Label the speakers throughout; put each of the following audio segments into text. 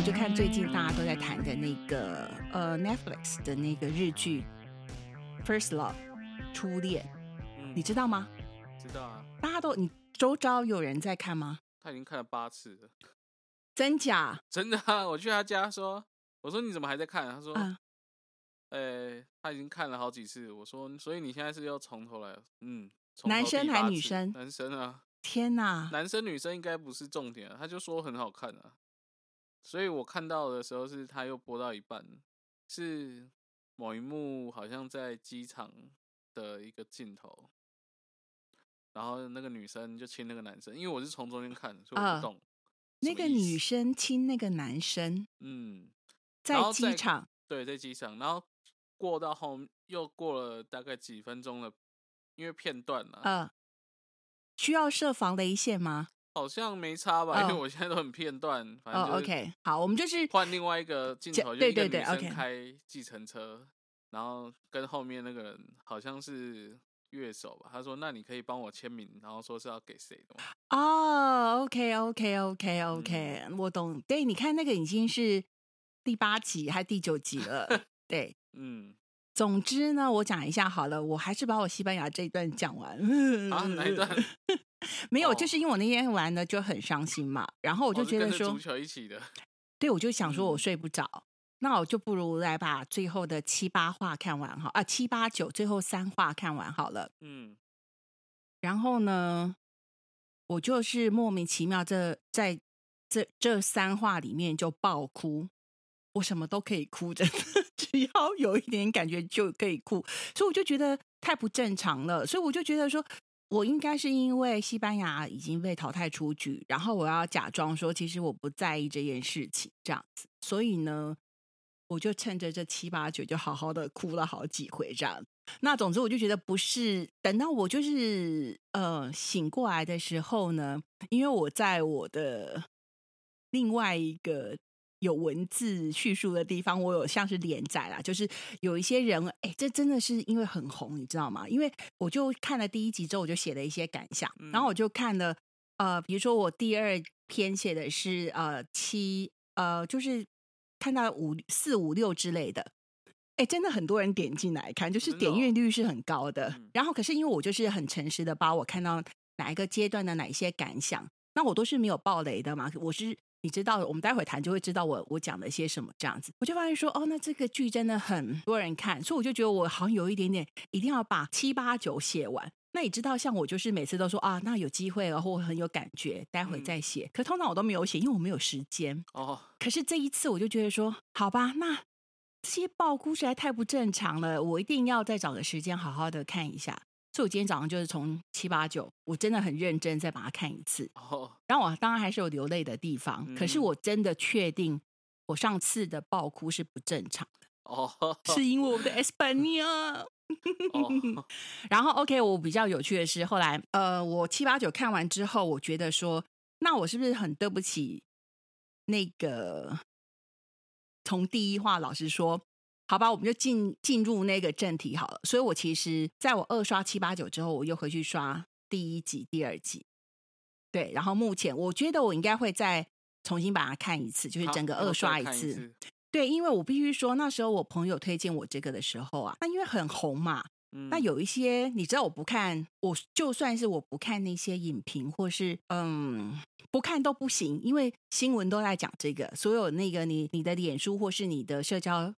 Speaker 1: 我就看最近大家都在谈的那个呃 Netflix 的那个日剧《First Love》初恋，
Speaker 2: 嗯
Speaker 1: 你知道吗？
Speaker 2: 知道啊，
Speaker 1: 大家都你周遭有人在看吗？
Speaker 2: 他已经看了八次了，
Speaker 1: 真假？
Speaker 2: 真的啊！我去他家说，我说你怎么还在看？他说，
Speaker 1: 嗯，
Speaker 2: 呃、他已经看了好几次。我说，所以你现在是要从头来？嗯，
Speaker 1: 男生还
Speaker 2: 是
Speaker 1: 女生
Speaker 2: 男生啊，
Speaker 1: 天哪！
Speaker 2: 男生女生应该不是重点啊。他就说很好看啊，所以我看到的时候是他又播到一半，是某一幕好像在机场的一个镜头。然后那个女生就亲那个男生，因为我是从中间看，所以我
Speaker 1: 啊
Speaker 2: 不懂、
Speaker 1: 那个女，生亲那个男生
Speaker 2: 嗯，
Speaker 1: 在机场，
Speaker 2: 对，在机场，然后过到后又过了大概几分钟了，因为片段了，
Speaker 1: 呃，需要设防雷线吗？
Speaker 2: 好像没差吧？因为
Speaker 1: 哦
Speaker 2: 我现在都很片段，反正
Speaker 1: 哦
Speaker 2: 就是
Speaker 1: ，OK，好，我们就是
Speaker 2: 换另外一个镜
Speaker 1: 这
Speaker 2: 头，就
Speaker 1: 对对对
Speaker 2: 一个女生开计程车，然后跟后面那个人好像是乐手吧，他说：“那你可以帮我签名，然后说是要给谁的吗
Speaker 1: 哦，OK，OK，OK，OK，、我懂。对，你看那个已经是第八集还是第九集了。对，？”
Speaker 2: 嗯，
Speaker 1: 总之呢，我讲一下好了，我还是把我西班牙这一段讲完。
Speaker 2: 啊，哪一段？
Speaker 1: 没有，
Speaker 2: 哦
Speaker 1: 就是因为我那天玩的就很伤心嘛，然后我
Speaker 2: 我
Speaker 1: 就觉得说，
Speaker 2: 足球一起的，
Speaker 1: 对，我就想说我
Speaker 2: 嗯
Speaker 1: 睡不着，那我就不如来把最后的七八话看完哈，啊，七八九最后三话看完好了。
Speaker 2: 嗯，
Speaker 1: 然后呢，我就是莫名其妙这在这这三话里面就爆哭，我什么都可以哭，真的，只要有一点感觉就可以哭，所以我就觉得太不正常了，所以我就觉得说。我应该是因为西班牙已经被淘汰出局，然后我要假装说其实我不在意这件事情，这样子，所以呢，我就趁着这七八九就好好的哭了好几回，这样。那总之我就觉得不是，等到我就是呃醒过来的时候呢，因为我在我的另外一个有文字叙述的地方，我有像是连载啦，就是有一些人，哎，这真的是因为很红，你知道吗？因为我就看了第一集之后，我就写了一些感想，
Speaker 2: 嗯
Speaker 1: 然后我就看了呃，比如说我第二篇写的是呃七呃，就是看到五四五六之类的。哎，真的很多人点进来看，就是点阅率是很高的。
Speaker 2: 嗯
Speaker 1: 然后，可是因为我就是很诚实的把我看到哪一个阶段的哪一些感想，那我都是没有爆雷的嘛。我是你知道，我们待会谈就会知道我我讲了些什么这样子。我就发现说，哦，那这个剧真的很多人看，所以我就觉得我好像有一点点一定要把七八九写完。那你知道，像我就是每次都说啊，那有机会了或很有感觉，待会再写。可通常我都没有写，因为我没有时间。
Speaker 2: 哦，
Speaker 1: 可是这一次我就觉得说，好吧，那这些爆哭实在太不正常了，我一定要再找个时间好好的看一下。所以我今天早上就是从七八九，我真的很认真再把它看一次。
Speaker 2: 哦，
Speaker 1: 然后我当然还是有流泪的地方，
Speaker 2: 嗯
Speaker 1: 可是我真的确定我上次的爆哭是不正常的，
Speaker 2: 哦，
Speaker 1: 是因为我的 Espana。
Speaker 2: 哦，
Speaker 1: 然后 OK，我比较有趣的是，后来呃，我七八九看完之后，我觉得说，那我是不是很对不起那个从第一话老实说？好吧，我们就进进入那个正题好了。所以我其实在我二刷七八九之后，我又回去刷第一集、第二集。对，然后目前我觉得我应该会再重新把它看一次，就是整个二刷
Speaker 2: 一
Speaker 1: 次。
Speaker 2: 次，
Speaker 1: 对，因为我必须说，那时候我朋友推荐我这个的时候啊，那因为很红嘛，
Speaker 2: 嗯
Speaker 1: 那有一些你知道，我不看，我就算是我不看那些影评，或是嗯不看都不行，因为新闻都在讲这个，所有那个你你的脸书或是你的社交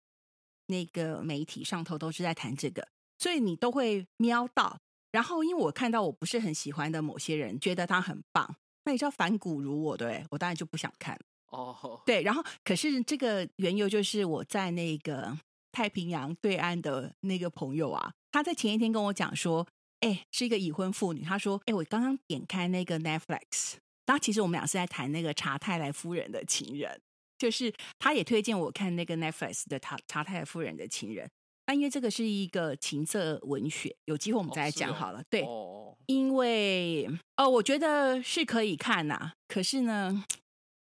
Speaker 1: 那个媒体上头都是在谈这个，所以你都会瞄到。然后，因为我看到我不是很喜欢的某些人，觉得他很棒，那你知道反骨如我，对我当然就不想看。
Speaker 2: 哦，
Speaker 1: 对，然后可是这个缘由就是我在那个太平洋对岸的那个朋友啊，他在前一天跟我讲说，哎，是一个已婚妇女，他说，哎，我刚刚点开那个 Netflix，然后其实我们俩是在谈那个查泰莱夫人的情人，就是他也推荐我看那个 Netflix 的查查泰莱夫人的情人。那因为这个是一个情色文学，有机会我们再来讲好了。对，
Speaker 2: 哦，
Speaker 1: 因为哦，我觉得是可以看呐、可是呢，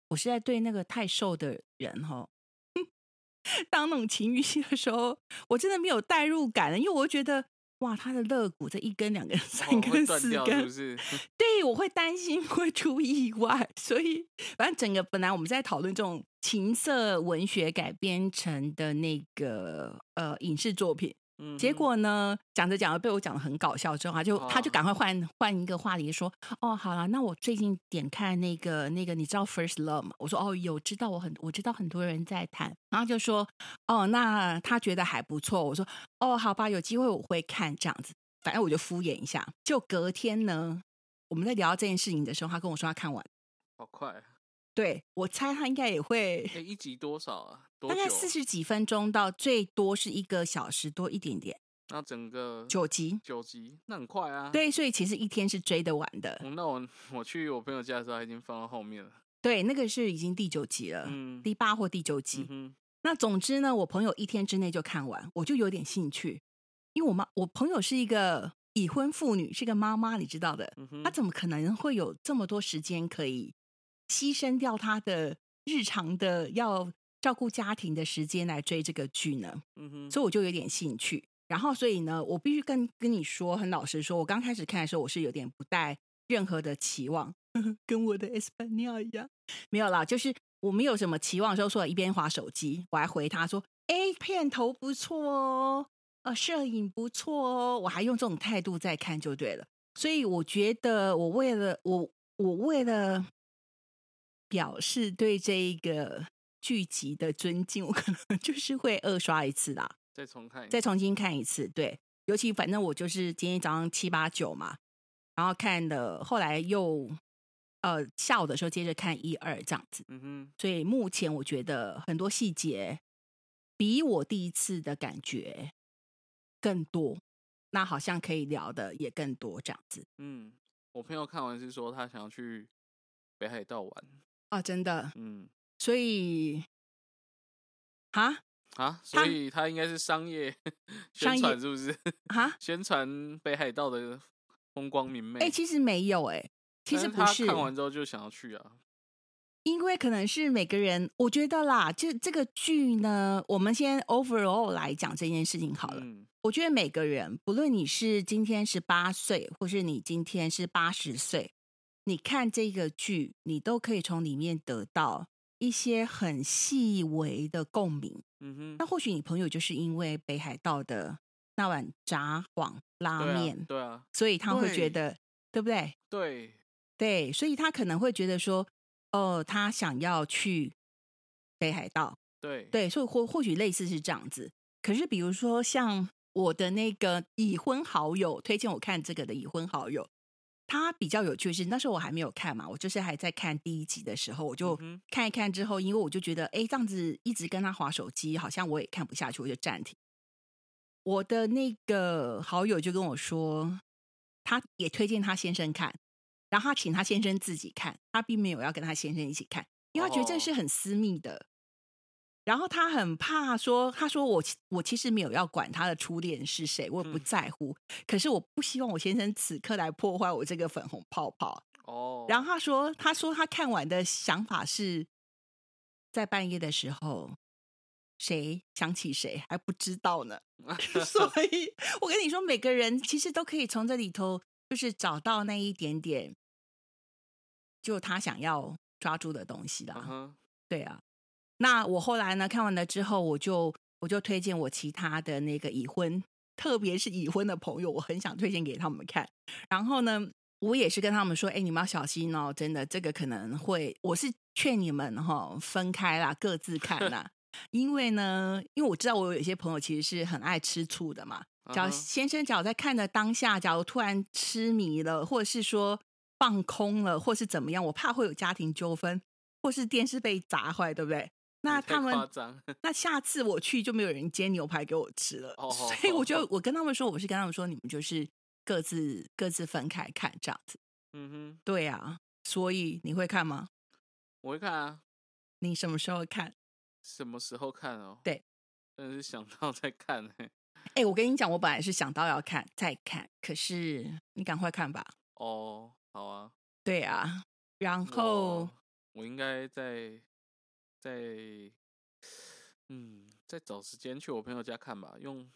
Speaker 1: 我是在对那个太瘦的人哈，当那种情欲戏的时候，我真的没有代入感了，因为我觉得哇，他的肋骨这一根、两根、三根、四根
Speaker 2: 不，是？
Speaker 1: 对我会担心会出意外，所以反正整个本来我们在讨论这种情色文学改编成的那个呃影视作品，
Speaker 2: 嗯，
Speaker 1: 结果呢，讲着讲着被我讲的很搞笑之后，他就他就
Speaker 2: 哦
Speaker 1: 赶快换换一个话题说，哦，好了，那我最近点看那个那个，你知道《First Love》吗？我说哦，有知道，我很我知道很多人在谈，然后就说哦，那他觉得还不错。我说哦，好吧，有机会我会看这样子，反正我就敷衍一下。就隔天呢，我们在聊到这件事情的时候，他跟我说他看完，
Speaker 2: 好快啊，
Speaker 1: 对我猜他应该也会
Speaker 2: 哎，一集多少啊？多
Speaker 1: 大概四十几分钟到最多是一个小时多一点点，
Speaker 2: 那整个
Speaker 1: 九集。
Speaker 2: 九集，那很快啊。，
Speaker 1: 对，所以其实一天是追得完的。
Speaker 2: 那我我去我朋友家的时候，他已经放到后面了。
Speaker 1: 对，那个是已经第九集了，
Speaker 2: 嗯
Speaker 1: 第八或第九集。
Speaker 2: 嗯，
Speaker 1: 那总之呢，我朋友一天之内就看完，我就有点兴趣，因为我妈，我朋友是一个已婚妇女，是个妈妈，你知道的，
Speaker 2: 嗯，
Speaker 1: 她怎么可能会有这么多时间可以牺牲掉她的日常的要照顾家庭的时间来追这个剧呢？
Speaker 2: 嗯哼，
Speaker 1: 所以我就有点兴趣。然后，所以呢，我必须跟跟你说，很老实说，我刚开始看的时候，我是有点不带任何的期望，跟我的 Espanol 一样，没有啦，就是我没有什么期望的时候，说一边划手机，我还回他说：“哎，片头不错哦，呃，摄影不错哦。”我还用这种态度在看就对了。所以我觉得，我为了我，我为了表示对这一个剧集的尊敬，我可能就是会二刷一次啦。
Speaker 2: 再重看一次，
Speaker 1: 再重新看一次。对，尤其反正我就是今天早上七八九嘛，然后看的，后来又呃下午的时候接着看一二这样子。
Speaker 2: 嗯哼，
Speaker 1: 所以目前我觉得很多细节比我第一次的感觉更多，那好像可以聊的也更多这样子
Speaker 2: 嗯，我朋友看完是说他想要去北海道玩，
Speaker 1: 啊，真的。
Speaker 2: 嗯
Speaker 1: 所以啊
Speaker 2: 啊，所以他应该是商业宣传是不是？
Speaker 1: 啊，
Speaker 2: 宣传北海道的风光明媚。
Speaker 1: 哎、其实没有哎、其实不是。
Speaker 2: 看完之后就想要去啊。
Speaker 1: 因为可能是每个人，我觉得啦，就这个剧呢，我们先 overall 来讲这件事情好了。
Speaker 2: 嗯
Speaker 1: 我觉得每个人，不论你是今天十八岁，或是你今天是八十岁，你看这个剧，你都可以从里面得到一些很细微的共鸣。
Speaker 2: 嗯哼，
Speaker 1: 那或许你朋友就是因为北海道的那碗炸黄拉
Speaker 2: 对啊
Speaker 1: 面，
Speaker 2: 对啊，
Speaker 1: 所以他会觉得，对不对？
Speaker 2: 对，
Speaker 1: 对，所以他可能会觉得说，哦，他想要去北海道，
Speaker 2: 对，
Speaker 1: 对，所以或或许类似是这样子。可是比如说像我的那个已婚好友推荐我看这个的已婚好友，他比较有趣的是，那时候我还没有看嘛，我就是还在看第一集的时候，我就看一看之后，因为我就觉得，哎，这样子一直跟他划手机，好像我也看不下去，我就暂停。我的那个好友就跟我说，他也推荐他先生看，然后他请他先生自己看，他并没有要跟他先生一起看，因为他觉得这
Speaker 2: 哦
Speaker 1: 是很私密的。然后他很怕说，他说我我其实没有要管他的初恋是谁，我也不
Speaker 2: 嗯
Speaker 1: 在乎。可是我不希望我先生此刻来破坏我这个粉红泡泡。
Speaker 2: 哦，
Speaker 1: 然后他说，他说他看完的想法是在半夜的时候，谁想起谁还不知道呢。所以我跟你说，每个人其实都可以从这里头，就是找到那一点点，就他想要抓住的东西啦。对啊，那我后来呢看完了之后，我就我就推荐我其他的那个已婚，特别是已婚的朋友，我很想推荐给他们看。然后呢，我也是跟他们说，哎，你们要小心哦，真的，这个可能会，我是劝你们哈、分开啦，各自看啦。因为呢，因为我知道我有一些朋友其实是很爱吃醋的嘛。假如先生假如在看的当下，假如突然痴迷了，或者是说放空了，或是怎么样，我怕会有家庭纠纷，或是电视被砸坏，对不对？那他们，那下次我去就没有人煎牛排给我吃了，
Speaker 2: 哦
Speaker 1: 所以我就我跟他们说，我是跟他们说，你们就是各自各自分开看这样子。
Speaker 2: 嗯哼，
Speaker 1: 对啊，所以你会看吗？
Speaker 2: 我会看啊，
Speaker 1: 你什么时候看？
Speaker 2: 什么时候看哦？
Speaker 1: 对，
Speaker 2: 真的是想到再看欸
Speaker 1: 哎、我跟你讲，我本来是想到要看再看，可是你赶快看吧。
Speaker 2: 哦，好啊，
Speaker 1: 对啊，然后
Speaker 2: 我我应该在在嗯再找时间去我朋友家看吧，用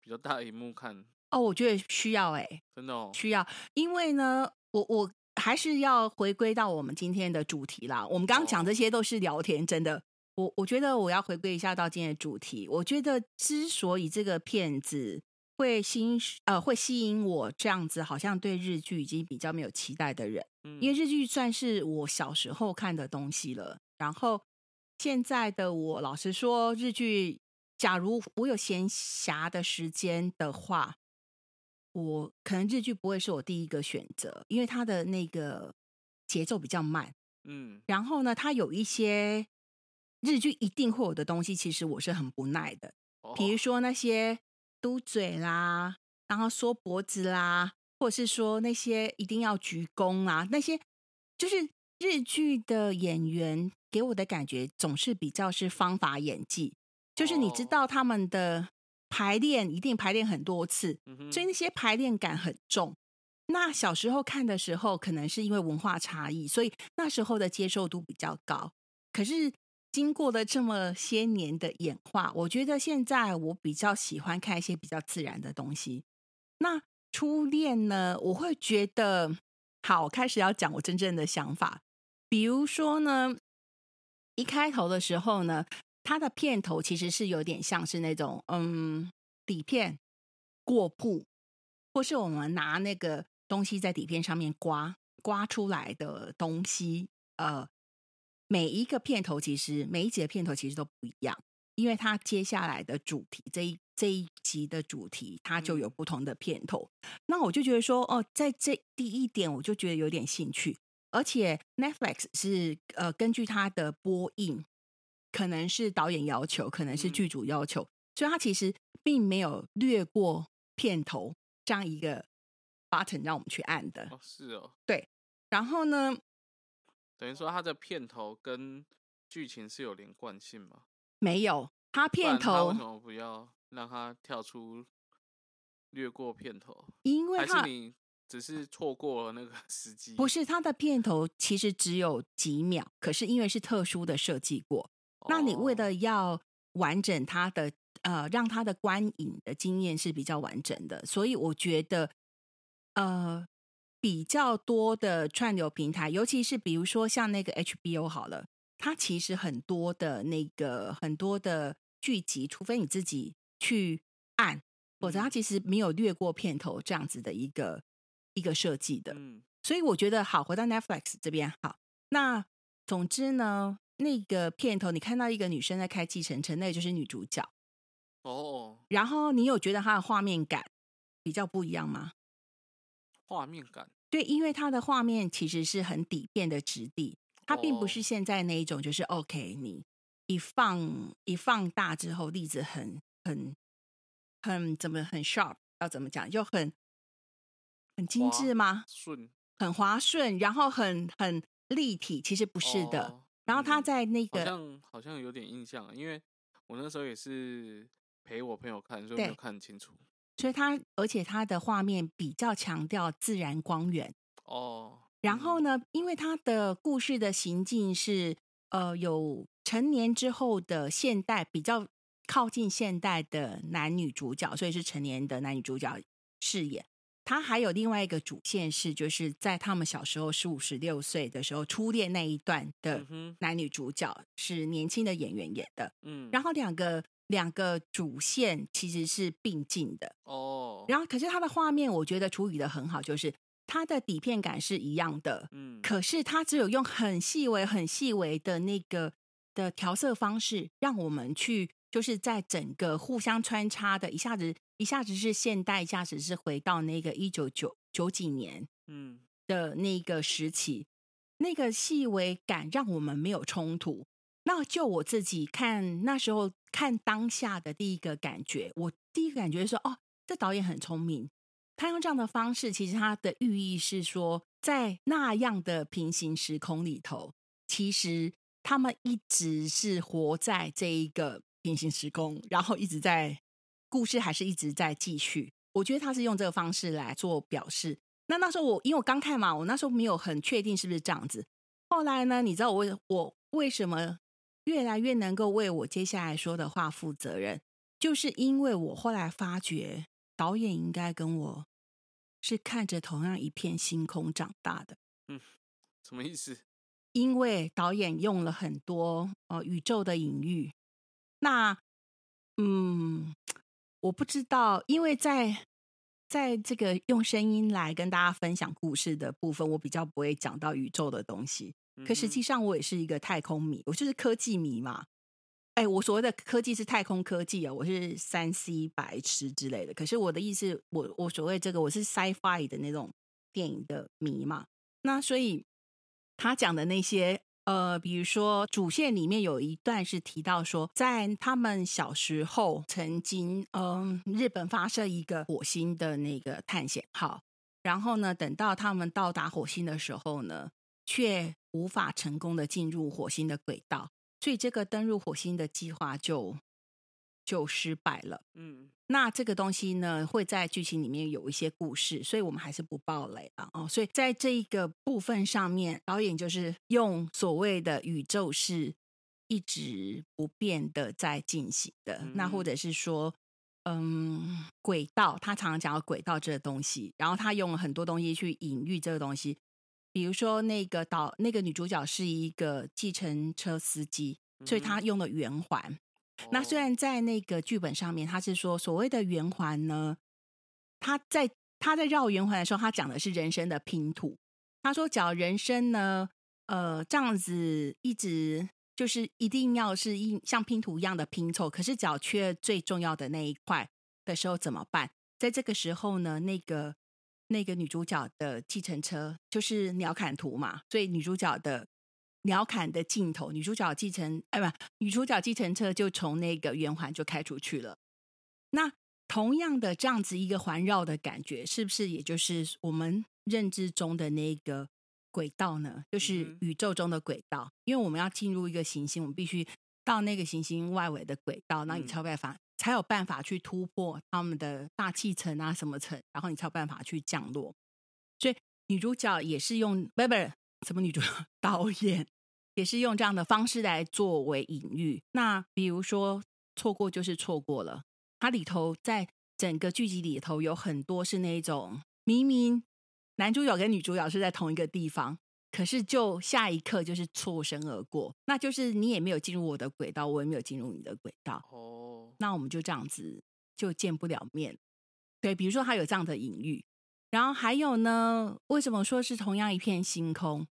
Speaker 2: 比较大的荧幕看，
Speaker 1: 哦，我觉得需要哎、
Speaker 2: 真的哦。
Speaker 1: 需要，因为呢，我我还是要回归到我们今天的主题啦。我们刚刚讲
Speaker 2: 哦
Speaker 1: 这些都是聊天，真的。我我觉得我要回归一下到今天的主题。我觉得之所以这个片子会吸引呃会吸引我这样子，好像对日剧已经比较没有期待的人，
Speaker 2: 嗯
Speaker 1: 因为日剧算是我小时候看的东西了。然后现在的我，老实说，日剧假如我有闲暇的时间的话，我可能日剧不会是我第一个选择，因为它的那个节奏比较慢。
Speaker 2: 嗯。
Speaker 1: 然后呢，它有一些日剧一定会有的东西，其实我是很不耐的，
Speaker 2: 哦
Speaker 1: 比如说那些嘟嘴啦，然后缩脖子啦，或者是说那些一定要鞠躬啊，那些就是日剧的演员给我的感觉总是比较是方法演技，就是你知
Speaker 2: 哦
Speaker 1: 道他们的排练一定排练很多次，所以那些排练感很重。那小时候看的时候，可能是因为文化差异，所以那时候的接受度比较高。可是经过了这么些年的演化，我觉得现在我比较喜欢看一些比较自然的东西。那初恋呢，我会觉得好，我开始要讲我真正的想法。比如说呢，一开头的时候呢，它的片头其实是有点像是那种嗯底片过曝，或是我们拿那个东西在底片上面刮刮出来的东西。呃，每一个片头其实每一集的片头其实都不一样，因为它接下来的主题这一这一集的主题，它就有
Speaker 2: 嗯
Speaker 1: 不同的片头。那我就觉得说，哦，在这第一点我就觉得有点兴趣，而且 Netflix 是呃根据它的播映，可能是导演要求，可能是
Speaker 2: 嗯
Speaker 1: 剧组要求，所以它其实并没有略过片头这样一个 button 让我们去按的。
Speaker 2: 哦是哦，对
Speaker 1: 然后呢，
Speaker 2: 等于说它的片头跟剧情是有连贯性吗？
Speaker 1: 没有，它片
Speaker 2: 然他为
Speaker 1: 头
Speaker 2: 什么不要让它跳出略过片头？
Speaker 1: 因为它
Speaker 2: 还是你只是错过了那个时机？
Speaker 1: 不是它的片头其实只有几秒，可是因为是特殊的设计过，那你为
Speaker 2: 哦
Speaker 1: 了要完整它的呃，让它的观影的经验是比较完整的，所以我觉得呃比较多的串流平台，尤其是比如说像那个 HBO 好了，它其实很多的那个很多的剧集，除非你自己去按，否则它
Speaker 2: 嗯
Speaker 1: 其实没有略过片头这样子的一个一个设计的。
Speaker 2: 嗯
Speaker 1: 所以我觉得好，回到 Netflix 这边好。那总之呢，那个片头你看到一个女生在开计程车，那个就是女主角。
Speaker 2: 哦，
Speaker 1: 然后你有觉得她的画面感比较不一样吗？
Speaker 2: 画面感
Speaker 1: 对，因为它的画面其实是很底片的质地，它并不是
Speaker 2: 哦
Speaker 1: 现在那一种，就是 OK，你一放一放大之后，粒子很很很怎么很 sharp，要怎么讲，就很很精致吗？
Speaker 2: 顺
Speaker 1: 很滑顺，然后很很立体，其实不是的。
Speaker 2: 哦
Speaker 1: 然后它
Speaker 2: 嗯好
Speaker 1: 在那个、好
Speaker 2: 像好像有点印象啊，因为我那时候也是陪我朋友看，所以没有看很清楚。
Speaker 1: 所以他而且他的画面比较强调自然光源。
Speaker 2: 哦，
Speaker 1: 然后
Speaker 2: 嗯
Speaker 1: 呢，因为他的故事的行进是呃有成年之后的现代比较靠近现代的男女主角，所以是成年的男女主角饰演。它还有另外一个主线是，就是在他们小时候十五、十六岁的时候初恋那一段的男女主角是年轻的演员演的。
Speaker 2: 嗯，
Speaker 1: 然后两个两个主线其实是并进的，
Speaker 2: 哦，
Speaker 1: 然后可是他的画面我觉得处理的很好，就是它的底片感是一样的，
Speaker 2: 嗯，
Speaker 1: 可是它只有用很细微、很细微的那个的调色方式，让我们去就是在整个互相穿插的，一下子一下子是现代，一下子是回到那个一九九九几年
Speaker 2: 嗯。
Speaker 1: 的那个时期，那个细微感让我们没有冲突。那就我自己看那时候看当下的第一个感觉，我第一个感觉是说，哦，这导演很聪明，他用这样的方式，其实他的寓意是说，在那样的平行时空里头，其实他们一直是活在这一个平行时空，然后一直在故事还是一直在继续。我觉得他是用这个方式来做表示。那那时候我因为我刚看嘛，我那时候没有很确定是不是这样子。后来呢，你知道我为我为什么越来越能够为我接下来说的话负责任，就是因为我后来发觉导演应该跟我是看着同样一片星空长大的。
Speaker 2: 嗯什么意思？
Speaker 1: 因为导演用了很多呃宇宙的隐喻。那嗯，我不知道，因为在在这个用声音来跟大家分享故事的部分，我比较不会讲到宇宙的东西。可实际上，我也是一个太空迷，我就是科技迷嘛。哎，我所谓的科技是太空科技啊，我是三 C 白痴之类的。可是我的意思，我我所谓这个，我是 sci-fi 的那种电影的迷嘛。那所以他讲的那些，呃，比如说主线里面有一段是提到说，在他们小时候曾经，嗯，日本发射一个火星的那个探险号，然后呢，等到他们到达火星的时候呢，却无法成功的进入火星的轨道。所以这个登陆火星的计划就就失败了。嗯，那这个东西呢会在剧情里面有一些故事，所以我们还是不爆雷了哦。所以在这一个部分上面，导演就是用所谓的宇宙是一直不变的在进行的。那或者是说，嗯，轨道，他常常讲到轨道这个东西，然后他用了很多东西去隐喻这个东西。比如说，那个导那个女主角是一个计程车司机，所以她用了圆环。那虽然在那个剧本上面，他是说所谓的圆环呢，他在他在绕圆环的时候，他讲的是人生的拼图。他说，讲人生呢，呃，这样子一直就是一定要是一像拼图一样的拼凑，可是脚缺最重要的那一块的时候怎么办？在这个时候呢，那个。那个女主角的计程车就是鸟瞰图嘛，所以女主角的鸟瞰的尽头，女主角计程哎不，女主角计程车就从那个圆环就开出去了。那同样的这样子一个环绕的感觉，是不是也就是我们认知中的那个轨道呢？就是宇宙中的轨道，因为我们要进入一个行星，我们必须到那个行星外围的轨道，那你才有办法。才有办法去突破他们的大气层啊，什么层，然后你才有办法去降落。所以女主角也是用不不什么女主 导演也是用这样的方式来作为隐喻。那比如说错过就是错过了，它里头在整个剧集里头有很多是那种明明男主角跟女主角是在同一个地方。可是，就下一刻就是错身而过，那就是你也没有进入我的轨道，我也没有进入你的轨道。哦，那我们就这样子就见不了面。对，比如说他有这样的隐喻，然后还有呢，为什么说是同样一片星空？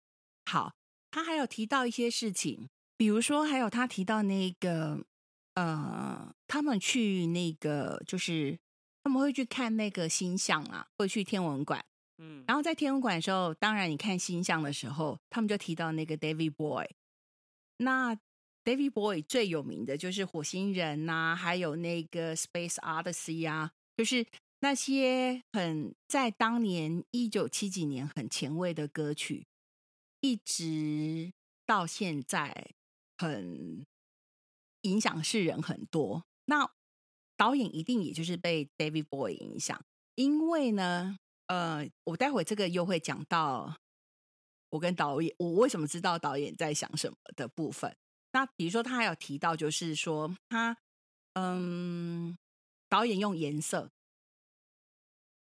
Speaker 1: 好，他还有提到一些事情，比如说还有他提到那个呃，他们去那个就是他们会去看那个星象啊，会去天文馆。嗯，然后在天文馆的时候，当然你看星象的时候，他们就提到那个 David Boy。那 David Boy 最有名的就是火星人呐，还有那个 Space Odyssey 啊，就是那些很在当年一九七几年很前卫的歌曲，一直到现在很影响世人很多。那导演一定也就是被 David Boy 影响，因为呢。呃，我待会这个又会讲到我跟导演，我为什么知道导演在想什么的部分。那比如说，他还有提到，就是说他，嗯，导演用颜色，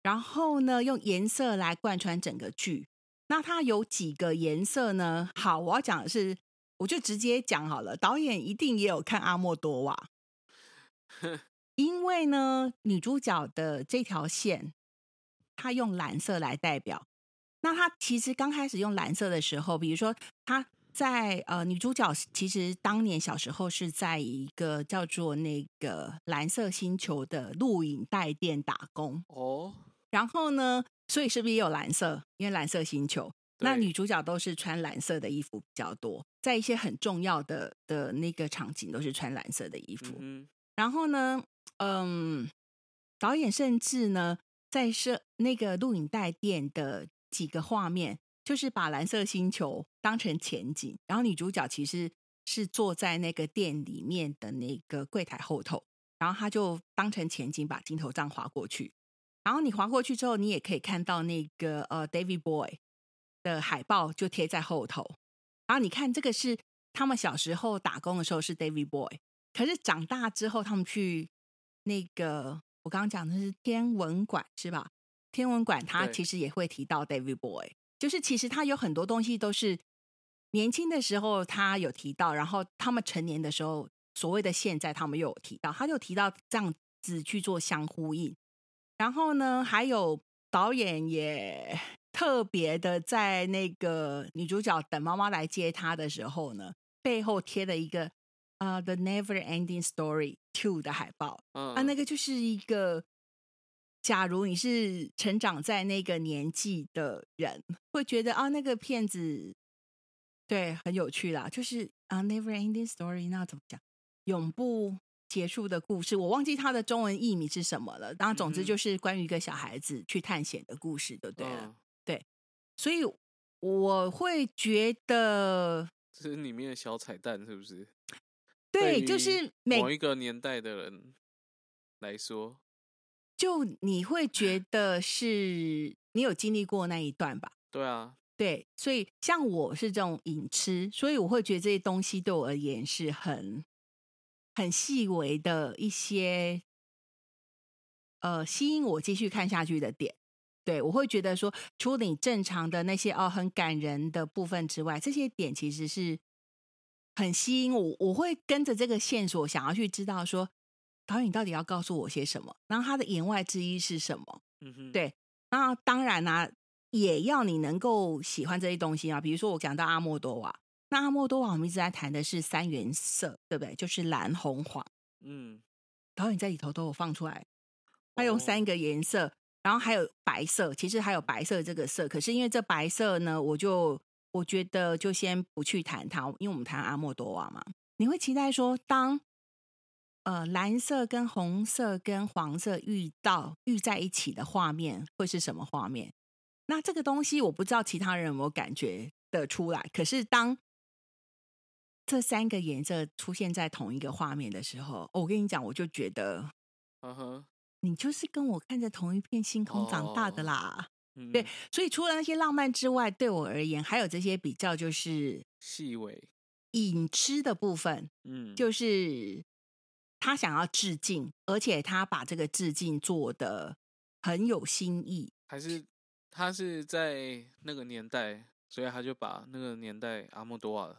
Speaker 1: 然后呢，用颜色来贯穿整个剧。那它有几个颜色呢？好，我要讲的是，我就直接讲好了。导演一定也有看阿莫多瓦，因为呢，女主角的这条线。她用蓝色来代表，那她其实刚开始用蓝色的时候，比如说她在呃女主角其实当年小时候是在一个叫做那个蓝色星球的录影带店打工哦，然后呢，所以是不是也有蓝色？因为蓝色星球，那女主角都是穿蓝色的衣服比较多，在一些很重要的的那个场景都是穿蓝色的衣服。嗯，然后呢，嗯，导演甚至呢。在设那个录影带店的几个画面，就是把蓝色星球当成前景，然后女主角其实是坐在那个店里面的那个柜台后头，然后他就当成前景把镜头这样划过去，然后你划过去之后，你也可以看到那个呃 David Boy 的海报就贴在后头，然后你看这个是他们小时候打工的时候是 David Boy，可是长大之后他们去那个。我刚刚讲的是天文馆是吧？天文馆它其实也会提到 David Boy，就是其实他有很多东西都是年轻的时候他有提到，然后他们成年的时候，所谓的现在他们又有提到，他就提到这样子去做相呼应。然后呢，还有导演也特别的在那个女主角等妈妈来接她的时候呢，背后贴了一个呃《The Never Ending Story Two》的海报。
Speaker 2: 嗯
Speaker 1: 啊，那个就是一个，假如你是成长在那个年纪的人，会觉得啊，那个片子对很有趣啦，就是啊，Never Ending Story，那怎么讲？永不结束的故事，我忘记它的中文译名是什么了。然后总之就是关于一个小孩子去探险的故事，就对了。
Speaker 2: 嗯
Speaker 1: 所以我会觉得，
Speaker 2: 这是里面的小彩蛋，是不是？
Speaker 1: 对，就是每
Speaker 2: 某一个年代的人来说，
Speaker 1: 就你会觉得是你有经历过那一段吧？
Speaker 2: 对啊，
Speaker 1: 对，所以像我是这种饮吃，所以我会觉得这些东西对我而言是很很细微的一些呃吸引我继续看下去的点。对我会觉得说，除了你正常的那些哦很感人的部分之外，这些点其实是很吸引我。我会跟着这个线索想要去知道说，导演到底要告诉我些什么，然后他的言外之意是什么。
Speaker 2: 嗯哼，
Speaker 1: 对那当然啦、也要你能够喜欢这些东西啊。比如说我讲到阿莫多瓦，那阿莫多瓦我们一直在谈的是三原色，对不对？就是蓝、红、黄。
Speaker 2: 嗯，
Speaker 1: 导演在里头都有放出来，他用
Speaker 2: 哦
Speaker 1: 三个颜色，然后还有白色，其实还有白色这个色。可是因为这白色呢，我就我觉得就先不去谈它，因为我们谈阿莫多瓦嘛。你会期待说，当呃蓝色跟红色跟黄色遇到遇在一起的画面会是什么画面？那这个东西我不知道其他人有没有感觉得出来。可是当这三个颜色出现在同一个画面的时候，哦我跟你讲，我就觉得
Speaker 2: 嗯哼，
Speaker 1: 你就是跟我看着同一片星空长大的啦。
Speaker 2: 嗯。
Speaker 1: 对，所以除了那些浪漫之外，对我而言，还有这些比较就是
Speaker 2: 细微，
Speaker 1: 隐吃的部分，
Speaker 2: 嗯，
Speaker 1: 就是他想要致敬，而且他把这个致敬做的很有新意。
Speaker 2: 还是他是在那个年代，所以他就把那个年代阿莫多瓦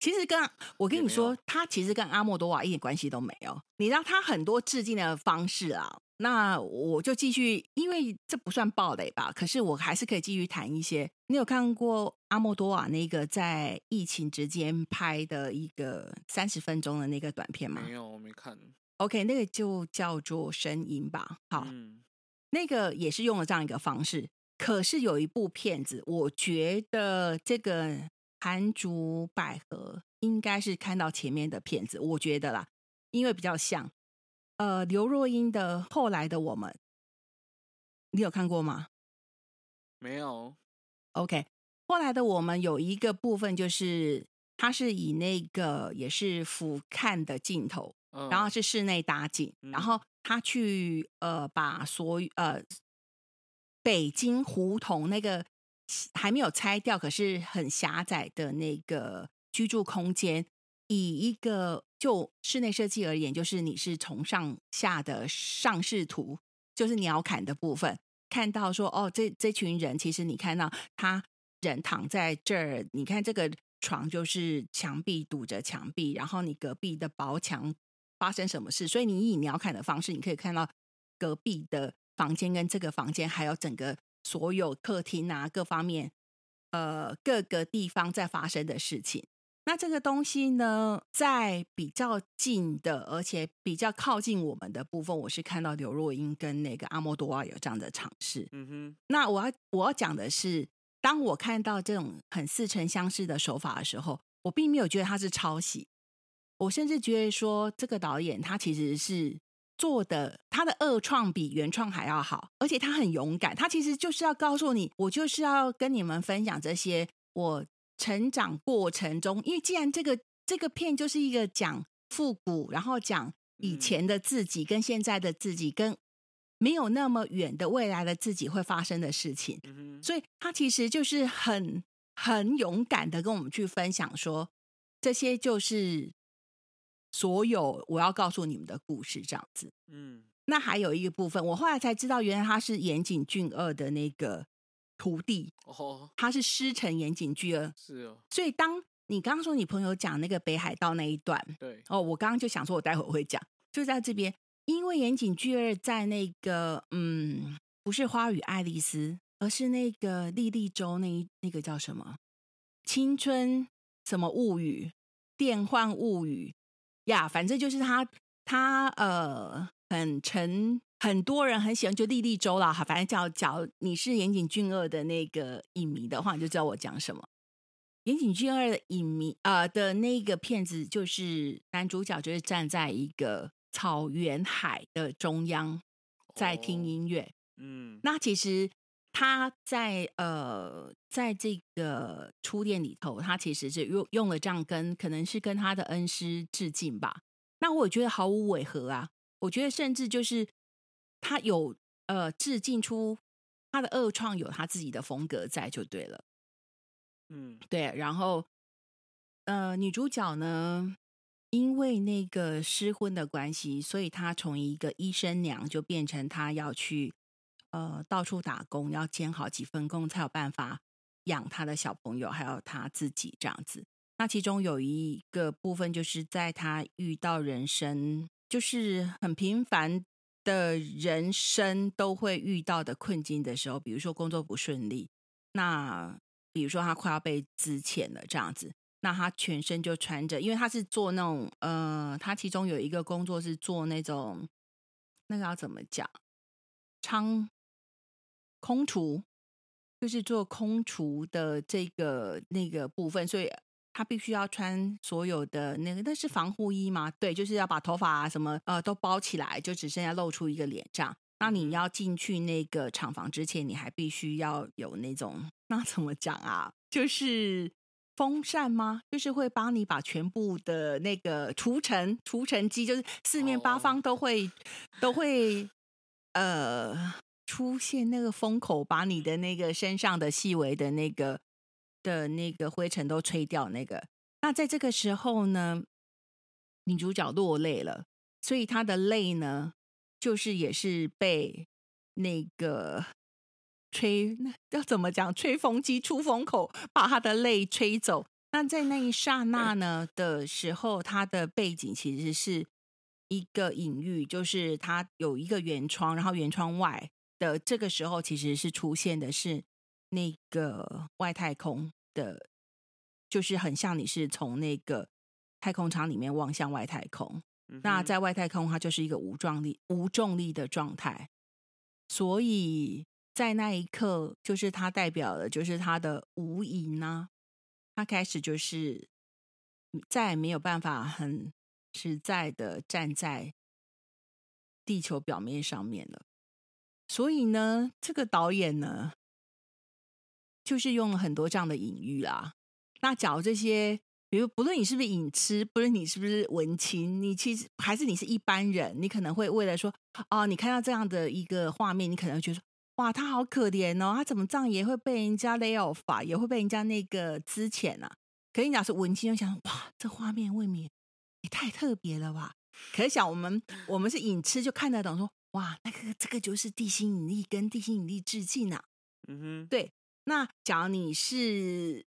Speaker 1: 其实跟我跟你说，他其实跟阿莫多瓦一点关系都没有。你知道他很多致敬的方式啊，那我就继续，因为这不算暴雷吧，可是我还是可以继续谈一些。你有看过阿莫多瓦那个在疫情之间拍的一个三十分钟的那个短片吗
Speaker 2: 没有，我没看。
Speaker 1: ？OK，那个就叫做声音吧。好，
Speaker 2: 嗯
Speaker 1: 那个也是用了这样一个方式。可是有一部片子，我觉得这个韩竹百合应该是看到前面的片子，我觉得啦，因为比较像。呃刘若英的《后来的我们》，你有看过吗？
Speaker 2: 没有
Speaker 1: ，？OK，后来的我们有一个部分就是它是以那个也是俯瞰的镜头，
Speaker 2: 嗯
Speaker 1: 然后是室内搭景，然
Speaker 2: 嗯。
Speaker 1: 后他去呃把所有呃北京胡同那个还没有拆掉，可是很狭窄的那个居住空间，以一个就室内设计而言，就是你是从上下的上视图，就是鸟瞰的部分，看到说哦，这这群人其实你看到他人躺在这儿，你看这个床就是墙壁堵着墙壁，然后你隔壁的薄墙发生什么事，所以你以鸟瞰的方式，你可以看到隔壁的房间跟这个房间，还有整个所有客厅啊各方面，呃各个地方在发生的事情。那这个东西呢，在比较近的，而且比较靠近我们的部分，我是看到刘若英跟那个阿莫多瓦有这样的尝试。
Speaker 2: 嗯哼，
Speaker 1: 那我要我要讲的是，当我看到这种很似曾相识的手法的时候，我并没有觉得它是抄袭，我甚至觉得说这个导演他其实是做的，他的二创比原创还要好，而且他很勇敢，他其实就是要告诉你，我就是要跟你们分享这些我成长过程中，因为既然这个这个片就是一个讲复古，然后讲以
Speaker 2: 嗯。
Speaker 1: 前的自己跟现在的自己跟没有那么远的未来的自己会发生的事情，所以他其实就是很很勇敢的跟我们去分享说，这些就是所有我要告诉你们的故事，这样子。
Speaker 2: 嗯。
Speaker 1: 那还有一个部分，我后来才知道，原来他是岩井俊二的那个徒弟，
Speaker 2: 哦，
Speaker 1: 他是师承岩井俊二。
Speaker 2: 是哦，
Speaker 1: 所以当你刚刚说你朋友讲那个北海道那一段，
Speaker 2: 对，
Speaker 1: 哦，我刚刚就想说，我待会儿会讲，就在这边，因为岩井俊二在那个嗯，不是花与爱丽丝，而是那个莉莉周那一那个叫什么？青春什么物语电幻物语呀，反正就是他他呃很成很多人很喜欢，就莉莉周啦，哈，反正叫叫你是岩井俊二的那个影迷的话，你就知道我讲什么。岩井俊二的影迷啊、呃的那个片子，就是男主角就是站在一个草原海的中央，在听
Speaker 2: 哦
Speaker 1: 音乐。
Speaker 2: 嗯，
Speaker 1: 那其实他在呃，在这个初恋里头，他其实是用用了这样跟可能是跟他的恩师致敬吧。那我觉得毫无违和啊，我觉得甚至就是他有呃致敬出他的二创有他自己的风格在就对了。
Speaker 2: 嗯，
Speaker 1: 对，然后呃，女主角呢，因为那个失婚的关系，所以她从一个医生娘就变成她要去呃到处打工，要兼好几份工才有办法养他的小朋友，还有他自己这样子。那其中有一个部分，就是在她遇到人生就是很平凡的人生都会遇到的困境的时候，比如说工作不顺利，那比如说他快要被资遣了这样子，那他全身就穿着，因为他是做那种呃，他其中有一个工作是做那种那个要怎么讲，仓空厨，就是做空厨的这个那个部分，所以他必须要穿所有的那个，那是防护衣吗？对，就是要把头发啊什么呃都包起来，就只剩下露出一个脸这样。那你要进去那个厂房之前，你还必须要有那种那怎么讲啊？就是风扇吗？就是会帮你把全部的那个除尘除尘机，就是四面八
Speaker 2: 哦
Speaker 1: 方都会、都会呃出现那个风口，把你的那个身上的细微的那个的那个灰尘都吹掉。那个，那在这个时候呢，女主角落泪了，所以她的泪呢，就是也是被那个吹，那要怎么讲？吹风机出风口，把她的泪吹走。那在那一刹那呢的时候，她的背景其实是一个隐喻，就是它有一个圆窗，然后圆窗外的这个时候其实是出现的是那个外太空的，就是很像你是从那个太空舱里面望向外太空。那在外太空，它就是一个无重力、无重力的状态，所以在那一刻，就是它代表了，就是它的无垠呢，它开始就是再也没有办法很实在的站在地球表面上面了。所以呢，这个导演呢，就是用了很多这样的隐喻啦。那假如这些，比如不论你是不是影痴，不论你是不是文青，你其实还是你是一般人，你可能会为了说，哦，你看到这样的一个画面，你可能会觉得，哇，他好可怜哦，他怎么这样也会被人家 lay off 啊，也会被人家那个资遣啊。可以讲是文青，就想，哇，这画面未免也太特别了吧？可想我们我们是影痴，就看得懂说，哇，那个这个就是地心引力跟地心引力致敬啊。
Speaker 2: 嗯哼，
Speaker 1: 对，那假如你是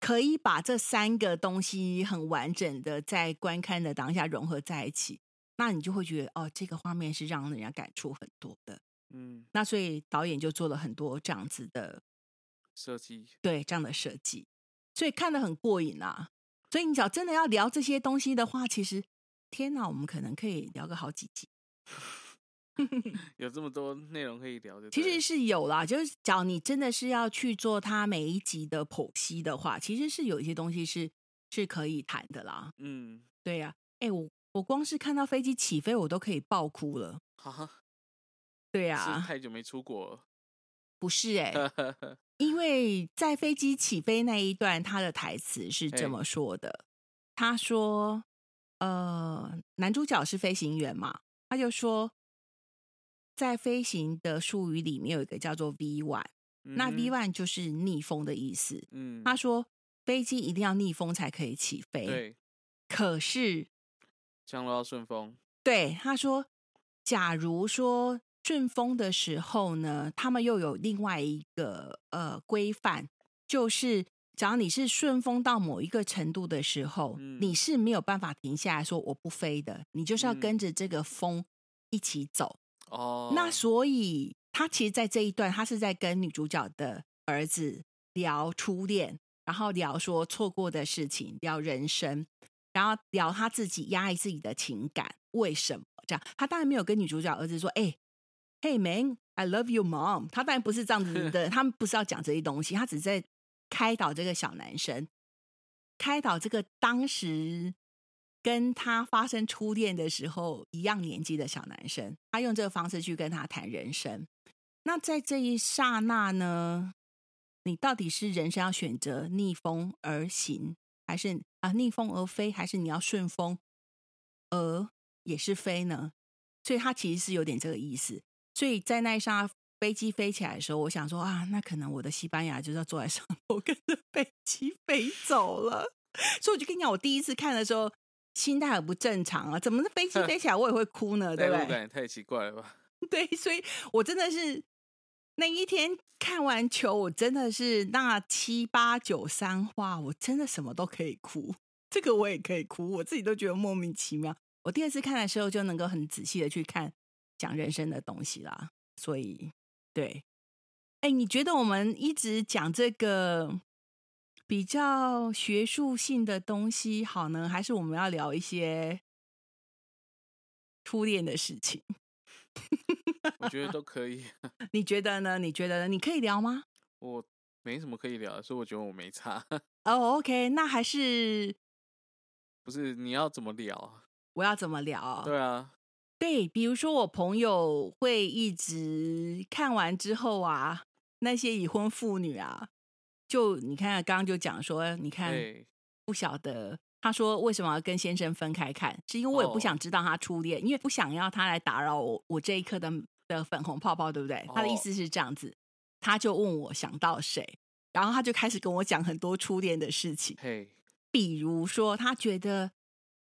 Speaker 1: 可以把这三个东西很完整的在观看的当下融合在一起，那你就会觉得哦，这个画面是让人家感触很多的。
Speaker 2: 嗯，
Speaker 1: 那所以导演就做了很多这样子的
Speaker 2: 设计，
Speaker 1: 对这样的设计，所以看得很过瘾啊。所以你只要真的要聊这些东西的话，其实天哪，我们可能可以聊个好几集。
Speaker 2: 有这么多内容可以聊的。
Speaker 1: 其实是有啦，就是假如你真的是要去做它每一集的剖析的话，其实是有一些东西是是可以谈的啦。
Speaker 2: 嗯，
Speaker 1: 对呀、哎、我我光是看到飞机起飞，我都可以爆哭了。
Speaker 2: 哈哈，
Speaker 1: 对呀、
Speaker 2: 是太久没出国了。
Speaker 1: 不是哎、因为在飞机起飞那一段，他的台词是这
Speaker 2: 嘿
Speaker 1: 么说的：他说，呃，男主角是飞行员嘛，他就说，在飞行的术语里面有一个叫做 V one，、那 V one 就是逆风的意思。
Speaker 2: 嗯，
Speaker 1: 他说飞机一定要逆风才可以起飞，
Speaker 2: 对。
Speaker 1: 可是
Speaker 2: 降落到顺风，
Speaker 1: 对他说假如说顺风的时候呢，他们又有另外一个呃规范，就是只要你是顺风到某一个程度的时候，
Speaker 2: 嗯
Speaker 1: 你是没有办法停下来说我不飞的，你就是要
Speaker 2: 嗯
Speaker 1: 跟着这个风一起走。
Speaker 2: 哦，
Speaker 1: 那所以他其实，在这一段，他是在跟女主角的儿子聊初恋，然后聊说错过的事情，聊人生，然后聊他自己压抑自己的情感，为什么这样？他当然没有跟女主角儿子说，哎、Hey man, I love you, mom。他当然不是这样子的，他们不是要讲这些东西，他只是在开导这个小男生，开导这个当时跟他发生初恋的时候一样年纪的小男生，他用这个方式去跟他谈人生。那在这一刹那呢，你到底是人生要选择逆风而行，还是啊逆风而飞，还是你要顺风而也是飞呢？所以他其实是有点这个意思。所以在那一刹飞机飞起来的时候，我想说啊，那可能我的西班牙就是要坐在上头，跟着飞机飞走了。所以我就跟你讲，我第一次看的时候，心态很不正常啊！怎么飞机飞起来我也会哭呢？对不对？
Speaker 2: 太奇怪了吧？
Speaker 1: 对，所以我真的是那一天看完球，我真的是那七八九三话，我真的什么都可以哭，这个我也可以哭，我自己都觉得莫名其妙。我第二次看的时候，就能够很仔细的去看讲人生的东西啦。所以，对，哎，你觉得我们一直讲这个比较学术性的东西好呢，还是我们要聊一些初恋的事情？
Speaker 2: 我觉得都可以。
Speaker 1: 你觉得呢？你觉得呢？你可以聊吗？
Speaker 2: 我没什么可以聊的，所以我觉得我没差。
Speaker 1: 哦、o k 那还是
Speaker 2: 不是你要怎么聊啊？
Speaker 1: 我要怎么聊？
Speaker 2: 对啊，
Speaker 1: 对，比如说我朋友会一直看完之后啊，那些已婚妇女啊，就你看刚刚就讲说，你看
Speaker 2: 哎，
Speaker 1: 不晓得。他说：“为什么要跟先生分开看？是因为我也不
Speaker 2: 哦
Speaker 1: 想知道他初恋，因为不想要他来打扰我我这一刻的的粉红泡泡，对不对？他的意
Speaker 2: 哦
Speaker 1: 思是这样子。他就问我想到谁，然后他就开始跟我讲很多初恋的事情。
Speaker 2: 嘿，
Speaker 1: 比如说，他觉得，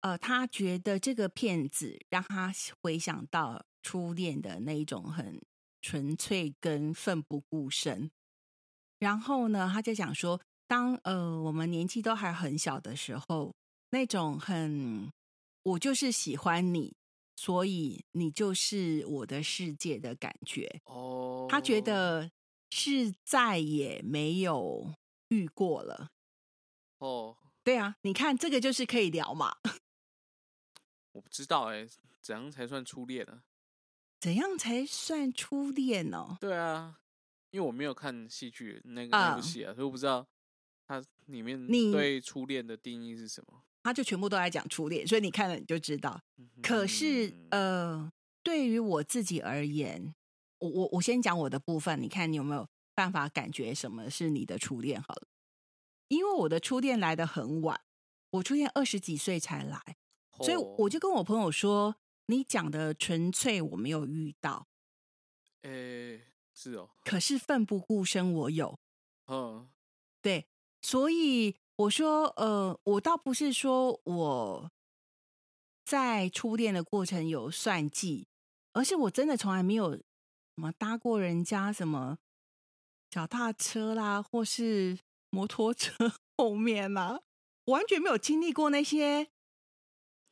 Speaker 1: 呃，他觉得这个骗子让他回想到初恋的那一种很纯粹跟奋不顾身。然后呢，他就讲说，当呃我们年纪都还很小的时候，那种很我就是喜欢你，所以你就是我的世界的感觉。
Speaker 2: 哦，
Speaker 1: 他觉得是再也没有遇过了。
Speaker 2: 哦，
Speaker 1: 对啊，你看这个就是可以聊嘛。
Speaker 2: 我不知道哎，怎样才算初恋啊？
Speaker 1: 怎样才算初恋呢？
Speaker 2: 对啊，因为我没有看戏剧那个那部
Speaker 1: 嗯
Speaker 2: 戏啊，所以我不知道它里面
Speaker 1: 你
Speaker 2: 对初恋的定义是什么。
Speaker 1: 他就全部都在讲初恋，所以你看了你就知道。可是
Speaker 2: 嗯
Speaker 1: 呃，对于我自己而言，我我我先讲我的部分，你看你有没有办法感觉什么是你的初恋？好了，因为我的初恋来的很晚，我初恋二十几岁才来，所以
Speaker 2: 哦。
Speaker 1: 我就跟我朋友说，你讲的纯粹我没有遇到，
Speaker 2: 诶是哦，
Speaker 1: 可是奋不顾身我有。
Speaker 2: 嗯，
Speaker 1: 对，所以我说，呃，我倒不是说我在初恋的过程有算计，而是我真的从来没有什么搭过人家什么脚踏车啦，或是摩托车 后面啦，我完全没有经历过那些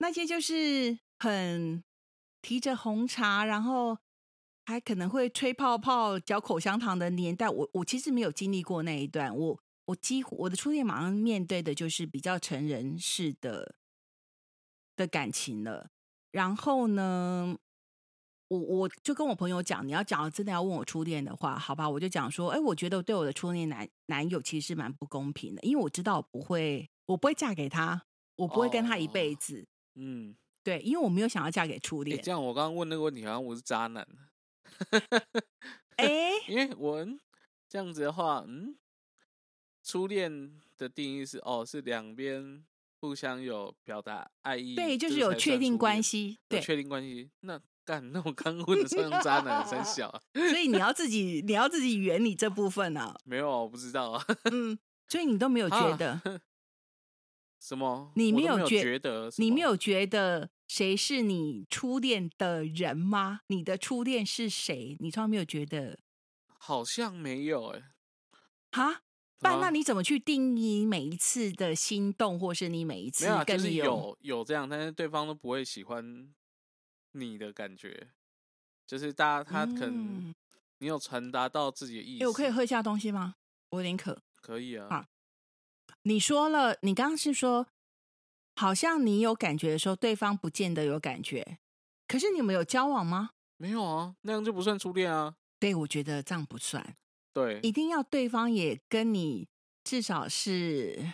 Speaker 1: 那些就是很提着红茶，然后还可能会吹泡泡、嚼口香糖的年代，我我其实没有经历过那一段。我我几乎我的初恋马上面对的就是比较成人式的的感情了。然后呢，我我就跟我朋友讲，你要讲真的要问我初恋的话，好吧，我就讲说，哎，我觉得对我的初恋男男友其实是蛮不公平的，因为我知道我不会，我不会嫁给他，我不会跟他一辈
Speaker 2: 哦
Speaker 1: 子。
Speaker 2: 嗯，
Speaker 1: 对，因为我没有想要嫁给初
Speaker 2: 诶
Speaker 1: 恋。
Speaker 2: 这样我刚刚问那个问题，好像我是渣男，
Speaker 1: 哎、
Speaker 2: 因为我嗯这样子的话，嗯，初恋的定义是哦，是两边互相有表达爱意，
Speaker 1: 对，就是有确定关系，对，
Speaker 2: 有确定关系。那干，那我刚问的算渣男很小啊？
Speaker 1: 所以你要自己，你要自己圆你这部分啊，
Speaker 2: 没有啊，我不知道啊。
Speaker 1: 嗯，所以你都没有觉
Speaker 2: 啊
Speaker 1: 得，
Speaker 2: 什么？
Speaker 1: 你
Speaker 2: 没
Speaker 1: 没有觉
Speaker 2: 觉得，
Speaker 1: 你没有觉得谁是你初恋的人吗？你的初恋是谁？你从来没有觉得
Speaker 2: 好像没有哎、
Speaker 1: 哈？不然
Speaker 2: 啊
Speaker 1: 那你怎么去定义每一次的心动，或是你每一次
Speaker 2: 没有、啊，就是有有这样，但是对方都不会喜欢你的感觉，就是大家他可能
Speaker 1: 嗯
Speaker 2: 你有传达到自己的意思，
Speaker 1: 哎、我可以喝一下东西吗？我有点渴。
Speaker 2: 可以啊，
Speaker 1: 好你说了，你刚刚是说，好像你有感觉的时候，对方不见得有感觉。可是你们有交往吗？
Speaker 2: 没有啊，那样就不算初恋啊，
Speaker 1: 对，我觉得这样不算，
Speaker 2: 对，
Speaker 1: 一定要对方也跟你至少是，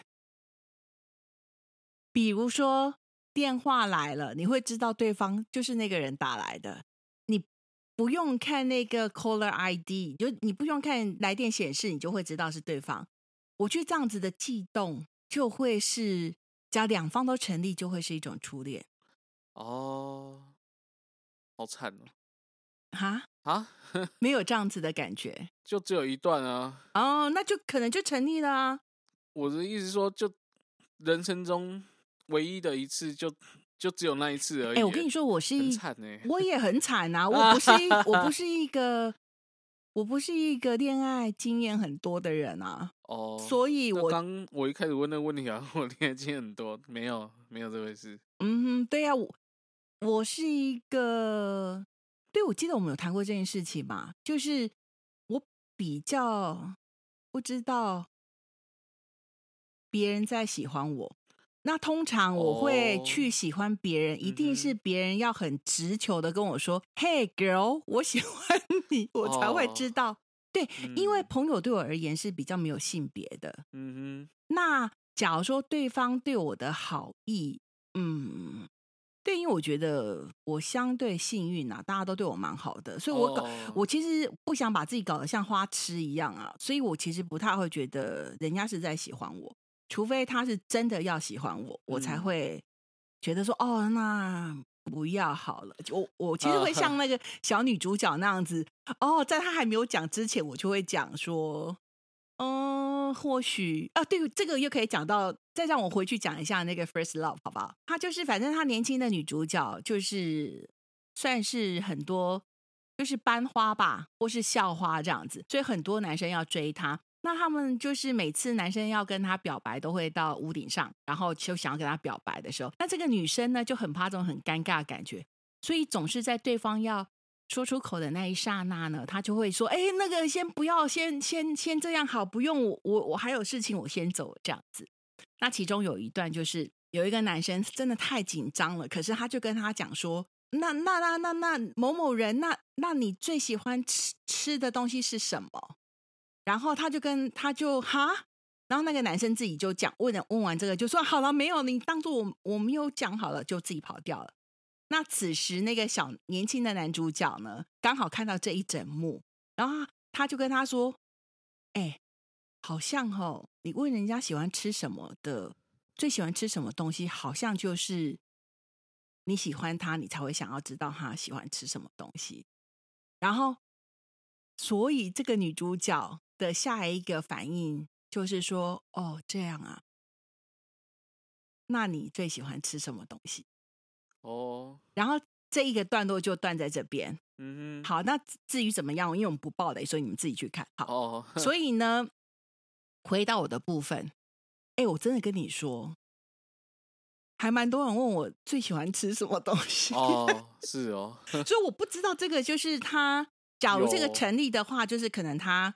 Speaker 1: 比如说电话来了，你会知道对方就是那个人打来的，你不用看那个 caller ID，就你不用看来电显示，你就会知道是对方。我觉得这样子的悸动就会是，只要两方都成立，就会是一种初恋
Speaker 2: 哦，好惨哦，
Speaker 1: 哈，
Speaker 2: 啊，
Speaker 1: 没有这样子的感觉
Speaker 2: 就只有一段啊，
Speaker 1: 哦，那就可能就成立了啊。
Speaker 2: 我的意思是说，就人生中唯一的一次就，就只有那一次而已。
Speaker 1: 哎、我跟你说，我是
Speaker 2: 很
Speaker 1: 一
Speaker 2: 惨呢、
Speaker 1: 我也很惨啊！我不是一，我不 是一个，我不是一个恋爱经验很多的人啊，
Speaker 2: 哦，
Speaker 1: 所以我，
Speaker 2: 刚我一开始问那个问题啊，我恋爱经验很多，没有没有这回事。
Speaker 1: 嗯哼，对呀、我我是一个，对，我记得我们有谈过这件事情嘛，就是我比较不知道别人在喜欢我。那通常我会
Speaker 2: 哦
Speaker 1: 去喜欢别人，一定是别人要很直球的跟我说：“Hey girl，我喜欢你”，我才会知
Speaker 2: 哦
Speaker 1: 道。对，因为
Speaker 2: 嗯。
Speaker 1: 朋友对我而言是比较没有性别的。
Speaker 2: 嗯哼。
Speaker 1: 那假如说对方对我的好意，嗯，对，因为我觉得我相对幸运啊，大家都对我蛮好的，所以，我搞、
Speaker 2: 哦。
Speaker 1: 我其实不想把自己搞得像花痴一样啊，所以我其实不太会觉得人家是在喜欢我，除非他是真的要喜欢我，我才
Speaker 2: 嗯。
Speaker 1: 会觉得说哦，那不要好了。我我其实会像那个小女主角那样子，哦，在她还没有讲之前，我就会讲说，嗯，或许啊，对，这个又可以讲到，再让我回去讲一下那个 First Love 好不好？她就是，反正她年轻的女主角就是算是很多就是班花吧，或是校花这样子，所以很多男生要追她。那他们就是每次男生要跟她表白，都会到屋顶上，然后就想要跟她表白的时候，那这个女生呢就很怕这种很尴尬的感觉，所以总是在对方要说出口的那一刹那呢，她就会说：“哎，那个先不要，先先先这样好，不用我我我还有事情，我先走这样子。”那其中有一段就是有一个男生真的太紧张了，可是他就跟他讲说：“那那那那那某某人，那那你最喜欢吃吃的东西是什么？”然后他就跟他就哈，然后那个男生自己就讲问了问完这个就说：“好了，没有，你当做我我没有讲好了，就自己跑掉了。”那此时那个小年轻的男主角呢，刚好看到这一整幕，然后他就跟他说：“哎、好像哦，你问人家喜欢吃什么的，最喜欢吃什么东西，好像就是你喜欢他，你才会想要知道他喜欢吃什么东西。然后，所以这个女主角的下一个反应就是说：“哦，这样啊，那你最喜欢吃什么东西
Speaker 2: 哦，？”
Speaker 1: 然后这一个段落就断在这边。
Speaker 2: 嗯哼，
Speaker 1: 好，那至至于怎么样，因为我们不爆雷，所以你们自己去看。好，
Speaker 2: 哦，
Speaker 1: 所以呢，回到我的部分，哎，我真的跟你说，还蛮多人问我最喜欢吃什么东西，
Speaker 2: 哦，是哦，
Speaker 1: 所以我不知道这个就是他，假如这个成立的话，就是可能他，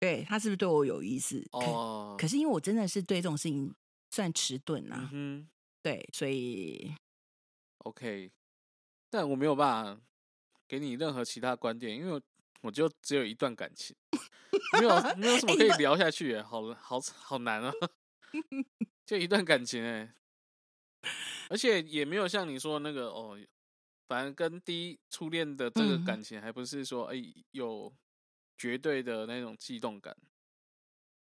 Speaker 1: 对他是不是对我有意思？
Speaker 2: 哦，
Speaker 1: 可是因为我真的是对这种事情算迟钝
Speaker 2: 嗯
Speaker 1: 啊，
Speaker 2: 嗯
Speaker 1: 对，所以
Speaker 2: ，OK，但我没有办法给你任何其他观点，因为我我就只有一段感情，没有没有什 么可以聊下去耶，好好好难啊，就一段感情哎，而且也没有像你说的那个哦，反正跟第一初恋的这个
Speaker 1: 嗯。
Speaker 2: 感情，还不是说哎、有绝对的那种悸动感。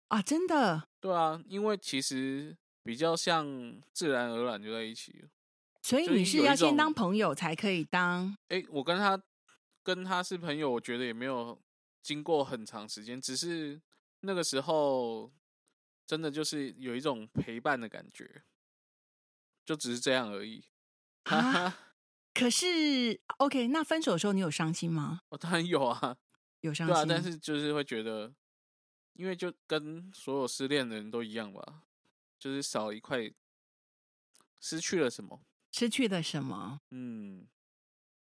Speaker 1: 啊，真的，
Speaker 2: 对啊，因为其实比较像自然而然就在一起了。
Speaker 1: 所以你是要先当朋友才可以当
Speaker 2: 诶，我跟他跟他是朋友，我觉得也没有经过很长时间，只是那个时候真的就是有一种陪伴的感觉，就只是这样而已。
Speaker 1: 啊 可是 OK，那分手的时候你有伤心吗？
Speaker 2: 我当然有啊，
Speaker 1: 有伤
Speaker 2: 对啊，但是就是会觉得，因为就跟所有失恋的人都一样吧，就是少一块，失去了什么。
Speaker 1: 失去了什么？
Speaker 2: 嗯，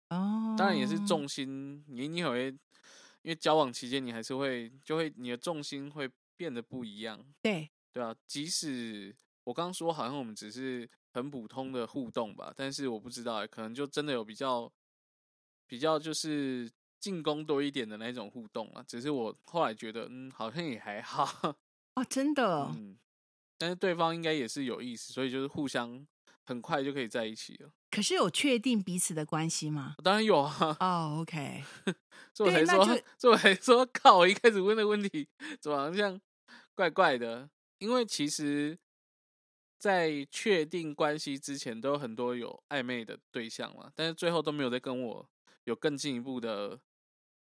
Speaker 1: 哦，
Speaker 2: 当然也是重心，你你也会，因为交往期间你还是会，就会你的重心会变得不一样，
Speaker 1: 对，
Speaker 2: 对啊，即使我刚刚说好像我们只是很普通的互动吧，但是我不知道欸，可能就真的有比较比较就是进攻多一点的那种互动啊。只是我后来觉得，嗯，好像也还好，
Speaker 1: 哦，真的，
Speaker 2: 嗯，但是对方应该也是有意思，所以就是互相很快就可以在一起了。
Speaker 1: 可是有确定彼此的关系吗？
Speaker 2: 当然有啊，
Speaker 1: 哦，OK，
Speaker 2: 所以我才说，
Speaker 1: 对那就
Speaker 2: 所以我才说，靠！我一开始问的问题怎么好像怪怪的？因为其实，在确定关系之前，都有很多有暧昧的对象嘛，但是最后都没有再跟我有更进一步的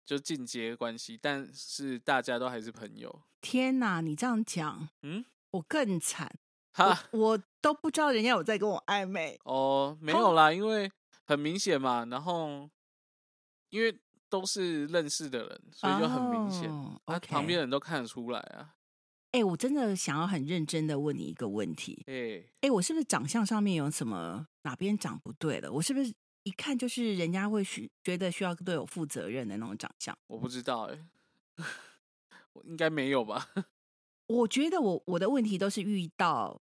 Speaker 2: 就进阶关系，但是大家都还是朋友。
Speaker 1: 天哪，你这样讲，
Speaker 2: 嗯，
Speaker 1: 我更惨，
Speaker 2: 哈，
Speaker 1: 我我都不知道人家有在跟我暧昧。
Speaker 2: 哦，没有啦，因为很明显嘛，然后因为都是认识的人，所以就很明显，
Speaker 1: 哦
Speaker 2: 啊
Speaker 1: OK
Speaker 2: 旁边人都看得出来啊。
Speaker 1: 哎，我真的想要很认真的问你一个问题，
Speaker 2: 哎、
Speaker 1: 哎，我是不是长相上面有什么哪边长不对了？我是不是一看就是人家会需觉得需要对我负责任的那种长相？
Speaker 2: 我不知道哎、我应该没有吧？
Speaker 1: 我觉得我我的问题都是遇到，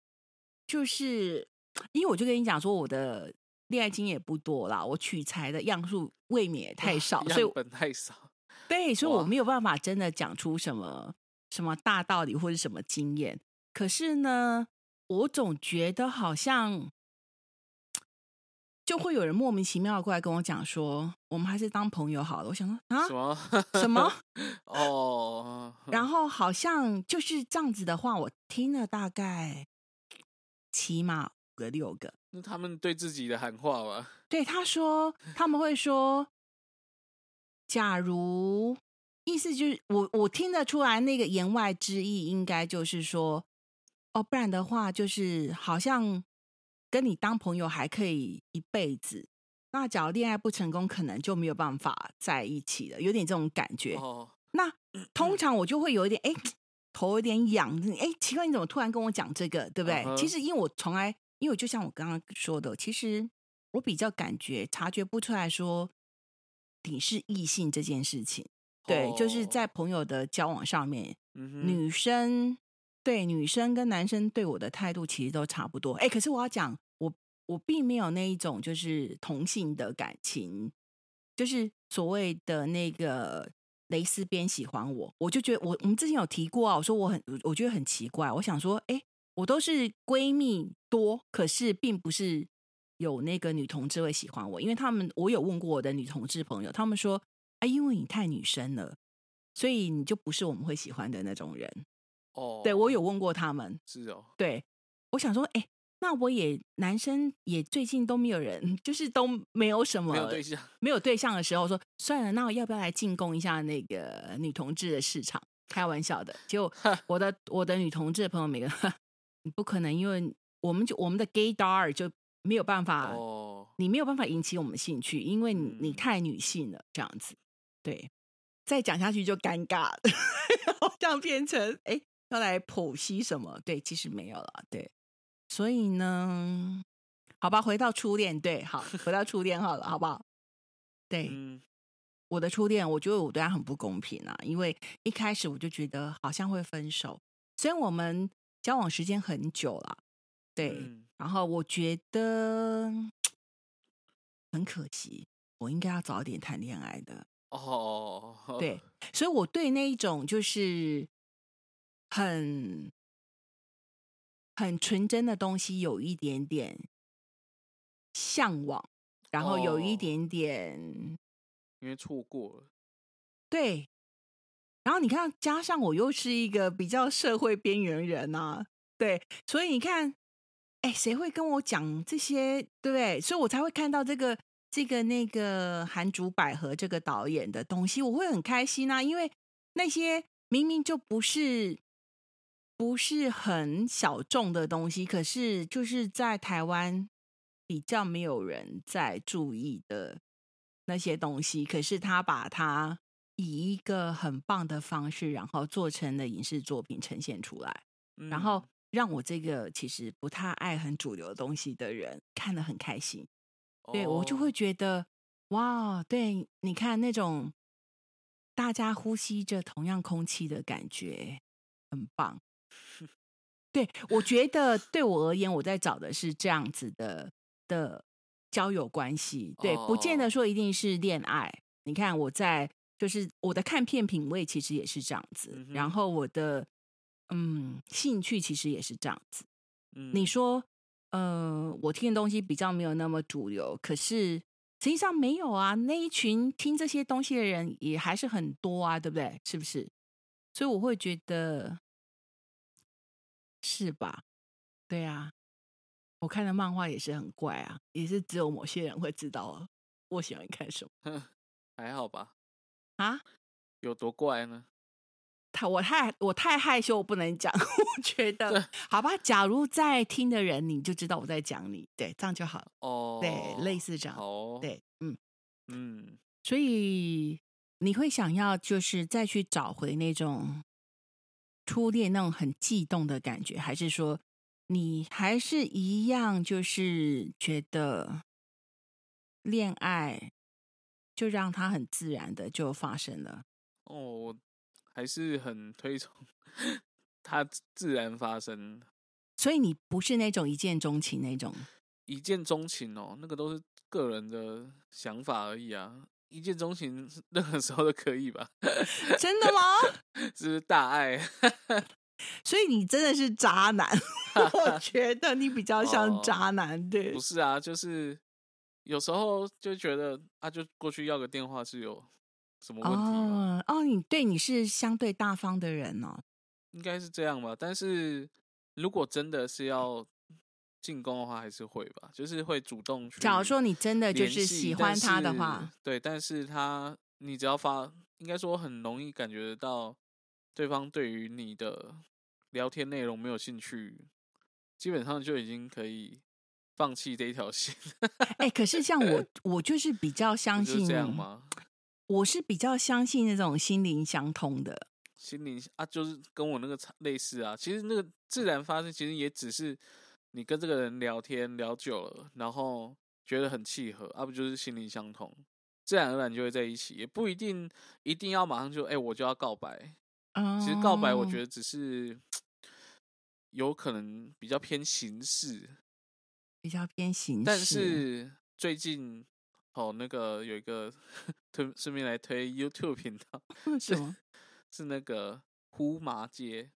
Speaker 1: 就是因为我就跟你讲说，我的恋爱经验也不多啦，我取材的样数未免也太少，所以
Speaker 2: 样本太少。
Speaker 1: 对，所以我
Speaker 2: 哇
Speaker 1: 没有办法真的讲出什么什么大道理或者什么经验。可是呢，我总觉得好像就会有人莫名其妙的过来跟我讲说，我们还是当朋友好了。我想说啊
Speaker 2: 什，么？
Speaker 1: 什么？
Speaker 2: 哦，
Speaker 1: 然后好像就是这样子的话，我听了大概起码五个六个。
Speaker 2: 那他们对自己的喊话吧？
Speaker 1: 对，他说他们会说，假如意思就是我我听得出来那个言外之意，应该就是说，哦，不然的话就是好像跟你当朋友还可以一辈子。那假如恋爱不成功，可能就没有办法在一起了，有点这种感觉。
Speaker 2: 哦，
Speaker 1: 那通常我就会有一点哎，头有点痒，哎，奇怪，你怎么突然跟我讲这个，对不对其实因为我从来，因为就像我刚刚说的，其实我比较感觉察觉不出来说你是异性这件事情。对，就是
Speaker 2: 哦
Speaker 1: 在朋友的交往上面，女生对女生跟男生对我的态度其实都差不多。哎，可是我要讲，我我并没有那一种就是同性的感情，就是所谓的那个蕾丝边喜欢我，我就觉得我我们之前有提过啊，我说我很我觉得很奇怪，我想说，哎，我都是闺蜜多，可是并不是有那个女同志会喜欢我，因为他们我有问过我的女同志朋友，他们说，啊，因为你太女生了。所以你就不是我们会喜欢的那种人。
Speaker 2: 哦，
Speaker 1: 对我有问过他们，
Speaker 2: 是哦，
Speaker 1: 对。我想说，哎、那我也男生也最近都没有人，就是都没有什么
Speaker 2: 没有对象，
Speaker 1: 没有对象的时候，说算了，那我要不要来进攻一下那个女同志的市场？开玩笑的，结果 我。的我的女同志的朋友每个，你不可能，因为我们就我们的 gay dar 就没有办法，
Speaker 2: 哦，
Speaker 1: 你没有办法引起我们兴趣，因为你太女性了，这样子，对，再讲下去就尴尬了，这样变成哎要来剖析什么？对，其实没有了，对，所以呢，好吧，回到初恋，对，好，回到初恋好了，好不好？对，
Speaker 2: 嗯，
Speaker 1: 我的初恋，我觉得我对他很不公平啊，因为一开始我就觉得好像会分手，虽然我们交往时间很久了，对，
Speaker 2: 嗯。
Speaker 1: 然后我觉得很可惜，我应该要早点谈恋爱的，
Speaker 2: 哦，
Speaker 1: 对，所以我对那一种就是很很纯真的东西有一点点向往，然后有一
Speaker 2: 哦
Speaker 1: 点点。
Speaker 2: 因为错过了，
Speaker 1: 对，然后你看，加上我又是一个比较社会边缘人啊，对，所以你看，哎，谁会跟我讲这些，对不对？所以我才会看到这个这个那个韩竹百合这个导演的东西，我会很开心啊，因为那些明明就不是不是很小众的东西，可是就是在台湾比较没有人在注意的那些东西，可是他把它以一个很棒的方式，然后做成了影视作品呈现出来，然后
Speaker 2: 嗯
Speaker 1: 让我这个其实不太爱很主流的东西的人看得很开心。对我就
Speaker 2: 哦
Speaker 1: 会觉得，哇，对，你看那种大家呼吸着同样空气的感觉，很棒。对我觉得，对我而言，我在找的是这样子的的交友关系。对，不见得
Speaker 2: 哦
Speaker 1: 说一定是恋爱。你看我在，就是我的看片品味其实也是这样子，然后我的嗯兴趣其实也是这样子。
Speaker 2: 嗯
Speaker 1: 你说，呃，我听的东西比较没有那么主流，可是实际上没有啊。那一群听这些东西的人也还是很多啊，对不对？是不是？所以我会觉得是吧？对啊，我看的漫画也是很怪啊，也是只有某些人会知道我喜欢看什么
Speaker 2: 还好吧？
Speaker 1: 啊。
Speaker 2: 有多怪呢？
Speaker 1: 太我太我太害羞，我不能讲。我觉 得好吧，假如在听的人，你就知道我在讲你，对，这样就好了。
Speaker 2: 哦，
Speaker 1: 对，类似这样。
Speaker 2: 哦，
Speaker 1: 对，嗯，
Speaker 2: 嗯，
Speaker 1: 所以你会想要就是再去找回那种初恋那种很悸动的感觉，还是说你还是一样就是觉得恋爱就让它很自然的就发生了？
Speaker 2: 哦，我还是很推崇 它自自然发生，
Speaker 1: 所以你不是那种一见钟情那种，
Speaker 2: 一见钟情哦，那个都是个人的想法而已啊。一见钟情任何时候都可以吧？
Speaker 1: 真的吗？
Speaker 2: 这是大爱，
Speaker 1: 所以你真的是渣男，我觉得你比较像
Speaker 2: 哦
Speaker 1: 渣男，对
Speaker 2: 不。是啊？就是有时候就觉得啊，就过去要个电话是有什么问题吗？
Speaker 1: 哦哦，你对你是相对大方的人哦。
Speaker 2: 应该是这样吧。但是如果真的是要进攻的话，还是会吧，就是会主动去。
Speaker 1: 假如说你真的就是喜欢他的话，
Speaker 2: 对，但是他你只要发，应该说很容易感觉得到对方对于你的聊天内容没有兴趣，基本上就已经可以放弃这一条线。
Speaker 1: 哎、可是像 我，我就是比较相信
Speaker 2: 这样吗？
Speaker 1: 我是比较相信那种心灵相通的。
Speaker 2: 心灵啊，就是跟我那个差类似啊。其实那个自然发生，其实也只是你跟这个人聊天聊久了，然后觉得很契合，啊，不就是心灵相通，自然而然就会在一起，也不一定一定要马上就哎、我就要告白。
Speaker 1: 嗯，
Speaker 2: 其实告白，我觉得只是有可能比较偏形式，
Speaker 1: 比较偏形式，
Speaker 2: 但是最近哦，那个有一个推顺便来推 YouTube 频道，
Speaker 1: 什么
Speaker 2: 是那个呼麻街。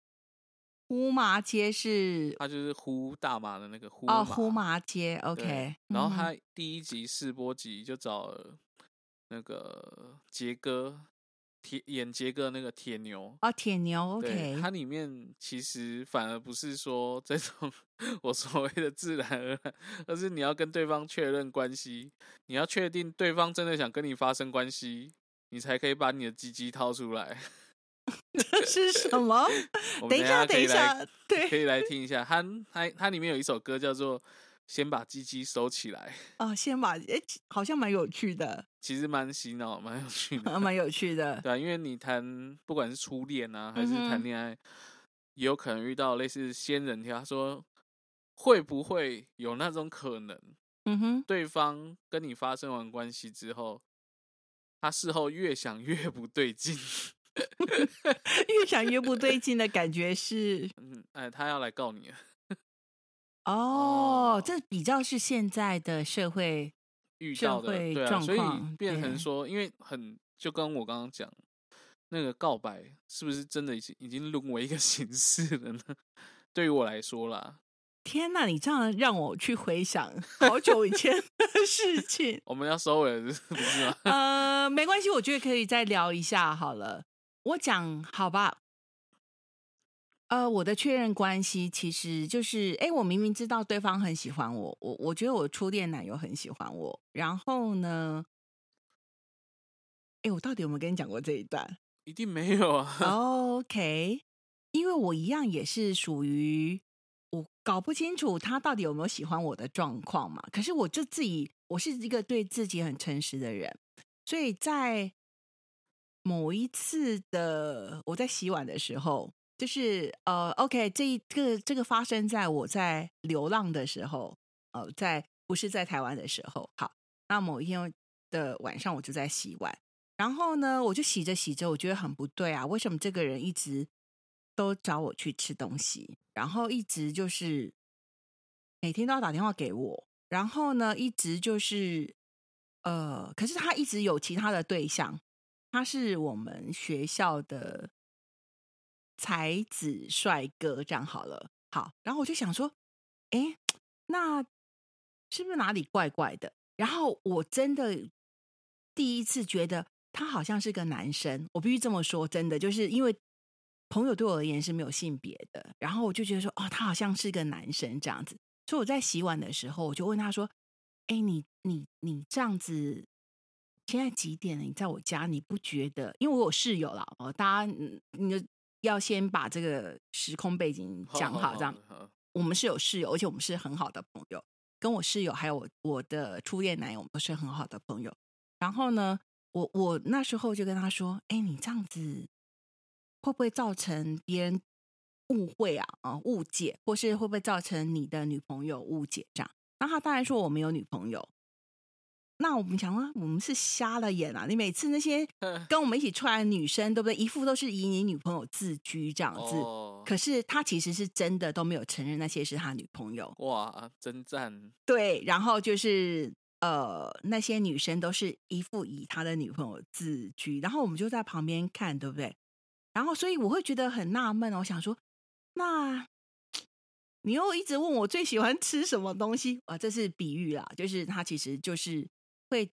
Speaker 1: 呼麻街是
Speaker 2: 他就是呼大麻的那个呼
Speaker 1: 哦，呼麻街，OK。
Speaker 2: 然后他第一集试播集就找了那个杰哥铁演杰哥那个铁牛。
Speaker 1: 哦，铁牛，，OK，
Speaker 2: 它里面其实反而不是说这种 我所谓的自然而然，而是你要跟对方确认关系，你要确定对方真的想跟你发生关系，你才可以把你的鸡鸡掏出来。
Speaker 1: 这 是什么？等一下，等一下，对可，
Speaker 2: 以来听一下，它它它里面有一首歌叫做《先把鸡鸡收起来》，
Speaker 1: 哦，先把，哎，好像蛮有趣的，
Speaker 2: 其实蛮洗脑、蛮有趣的。
Speaker 1: 蛮有趣的。
Speaker 2: 对啊，因为你谈不管是初恋啊，还是谈恋爱，也有可能遇到类似仙人跳。他说会不会有那种可能，
Speaker 1: 嗯哼，
Speaker 2: 对方跟你发生完关系之后，他事后越想越不对劲，
Speaker 1: 越想越不对劲的感觉是，
Speaker 2: 嗯，哎，他要来告你。
Speaker 1: 哦
Speaker 2: 哦，
Speaker 1: 这比较是现在的社会，社
Speaker 2: 遇到的，
Speaker 1: 会
Speaker 2: 对啊，所以
Speaker 1: 状况
Speaker 2: 变成说，因为很就跟我刚刚讲，那个告白是不是真的已经已经沦为一个 形式了呢？对于我来说啦，
Speaker 1: 天呐，你这样让我去回想好久以前的事情。
Speaker 2: 我们要收尾了，是不是吗？
Speaker 1: 呃，没关系，我觉得可以再聊一下好了。我讲好吧。呃，我的确认关系其实就是，哎，我明明知道对方很喜欢我，我我觉得我初恋男友很喜欢我，然后呢，哎，我到底有没有跟你讲过这一段？
Speaker 2: 一定没有啊。
Speaker 1: OK，因为我一样也是属于我搞不清楚他到底有没有喜欢我的状况嘛。可是我就自己，我是一个对自己很诚实的人，所以在某一次的我在洗碗的时候，就是呃，OK，这一个这个发生在我在流浪的时候，呃，在不是在台湾的时候。好，那某一天的晚上，我就在洗碗，然后呢，我就洗着洗着，我觉得很不对啊，为什么这个人一直都找我去吃东西，然后一直就是每天都要打电话给我，然后呢，一直就是呃，可是他一直有其他的对象。他是我们学校的才子帅哥，这样好了。好，然后我就想说，哎，那是不是哪里怪怪的？然后我真的第一次觉得他好像是个男生。我必须这么说，真的，就是因为朋友对我而言是没有性别的。然后我就觉得说，哦，他好像是个男生这样子。所以我在洗碗的时候，我就问他说，哎，你你你这样子。现在几点了？你在我家，你不觉得？因为我有室友了哦，大家你就要先把这个时空背景讲好，这样。我们是有室友，而且我们是很好的朋友。跟我室友还有我我的初恋男友，我们都是很好的朋友。然后呢，我我那时候就跟他说：“哎，你这样子会不会造成别人误会啊？啊，误解，或是会不会造成你的女朋友误解？这样？”那他当然说我没有女朋友。那我们讲啊，我们是瞎了眼啊！你每次那些跟我们一起出来的女生，对不对？一副都是以你女朋友自居这样子，可是他其实是真的都没有承认那些是他女朋友。
Speaker 2: 哇，真赞！
Speaker 1: 对，然后就是呃，那些女生都是一副以他的女朋友自居，然后我们就在旁边看，对不对？然后所以我会觉得很纳闷我想说，那你又一直问我最喜欢吃什么东西啊？这是比喻啦，就是他其实就是。会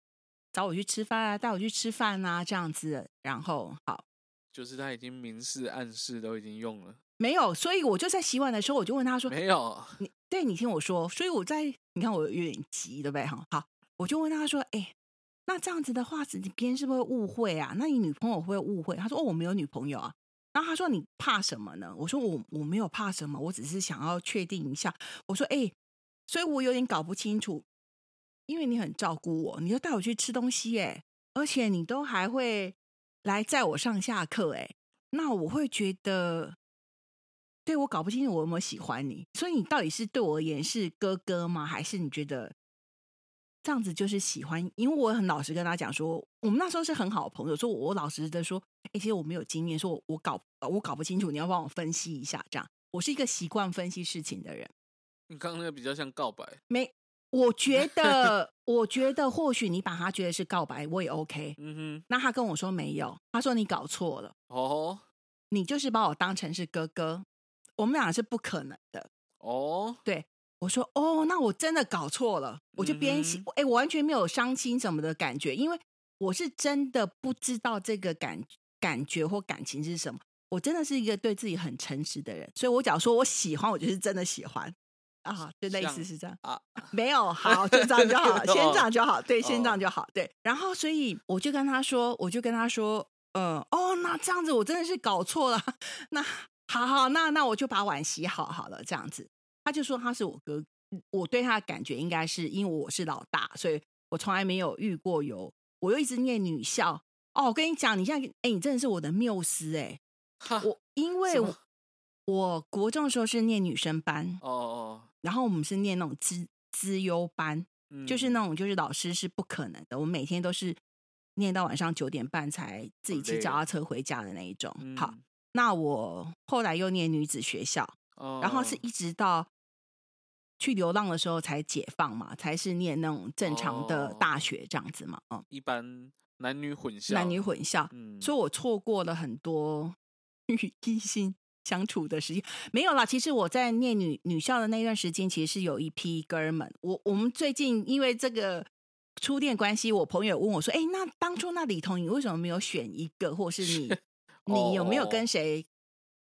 Speaker 1: 找我去吃饭啊，带我去吃饭啊，这样子。然后好，
Speaker 2: 就是他已经明示暗示都已经用了，
Speaker 1: 没有。所以我就在洗碗的时候，我就问他说：“
Speaker 2: 没有。”
Speaker 1: 你对你听我说。所以我在你看我有点急，对不对？哈，好，我就问他说：“哎，那这样子的话，你别人是不是会误会啊？那你女朋友会误会？”他说：“哦，我没有女朋友啊。”然后他说：“你怕什么呢？”我说：“我我没有怕什么，我只是想要确定一下。”我说：“哎，所以我有点搞不清楚。”因为你很照顾我，你就带我去吃东西，哎，而且你都还会来载我上下课，哎，那我会觉得，对我搞不清楚我有没有喜欢你，所以你到底是对我而言是哥哥吗？还是你觉得这样子就是喜欢？因为我很老实跟他讲说，我们那时候是很好的朋友，说我老实的说，哎，其实我没有经验，说我我搞我搞不清楚，你要帮我分析一下，这样，我是一个习惯分析事情的人。
Speaker 2: 你刚刚那个比较像告白，
Speaker 1: 没。我觉 得，我觉得或许你把他觉得是告白，我也 OK。嗯哼，那他跟我说没有，他说你搞错了。哦，你就是把我当成是哥哥，我们俩是不可能的。哦，对，我说哦，那我真的搞错了，我就边写，哎，我完全没有伤心什么的感觉，因为我是真的不知道这个感感觉或感情是什么。我真的是一个对自己很诚实的人，所以我假如说我喜欢，我就是真的喜欢。啊，就类似是这样啊，没有好，就这样就好，先这样就好，对，先这样就好，对。然后，所以我就跟他说，我就跟他说，嗯，哦，那这样子我真的是搞错了，那好好，那那我就把碗洗好好了，这样子。他就说他是我哥，我对他的感觉应该是因为我是老大，所以我从来没有遇过有，我又一直念女校。哦，我跟你讲，你现在，哎，你真的是我的缪斯，哎，我因为我国中的时候是念女生班，哦哦。然后我们是念那种资资优班，就是那种就是老师是不可能的，我们每天都是念到晚上九点半才自己骑脚踏车回家的那一种。好，那我后来又念女子学校，然后是一直到去流浪的时候才解放嘛，才是念那种正常的大学这样子嘛。嗯，
Speaker 2: 一般男女混校，
Speaker 1: 男女混校，所以我错过了很多与 异性。相处的时间没有啦。其实我在念女女校的那段时间，其实是有一批哥们。我我们最近因为这个初恋关系，我朋友问我说：“哎，那当初那李彤，你为什么没有选一个，或是你你有没有跟谁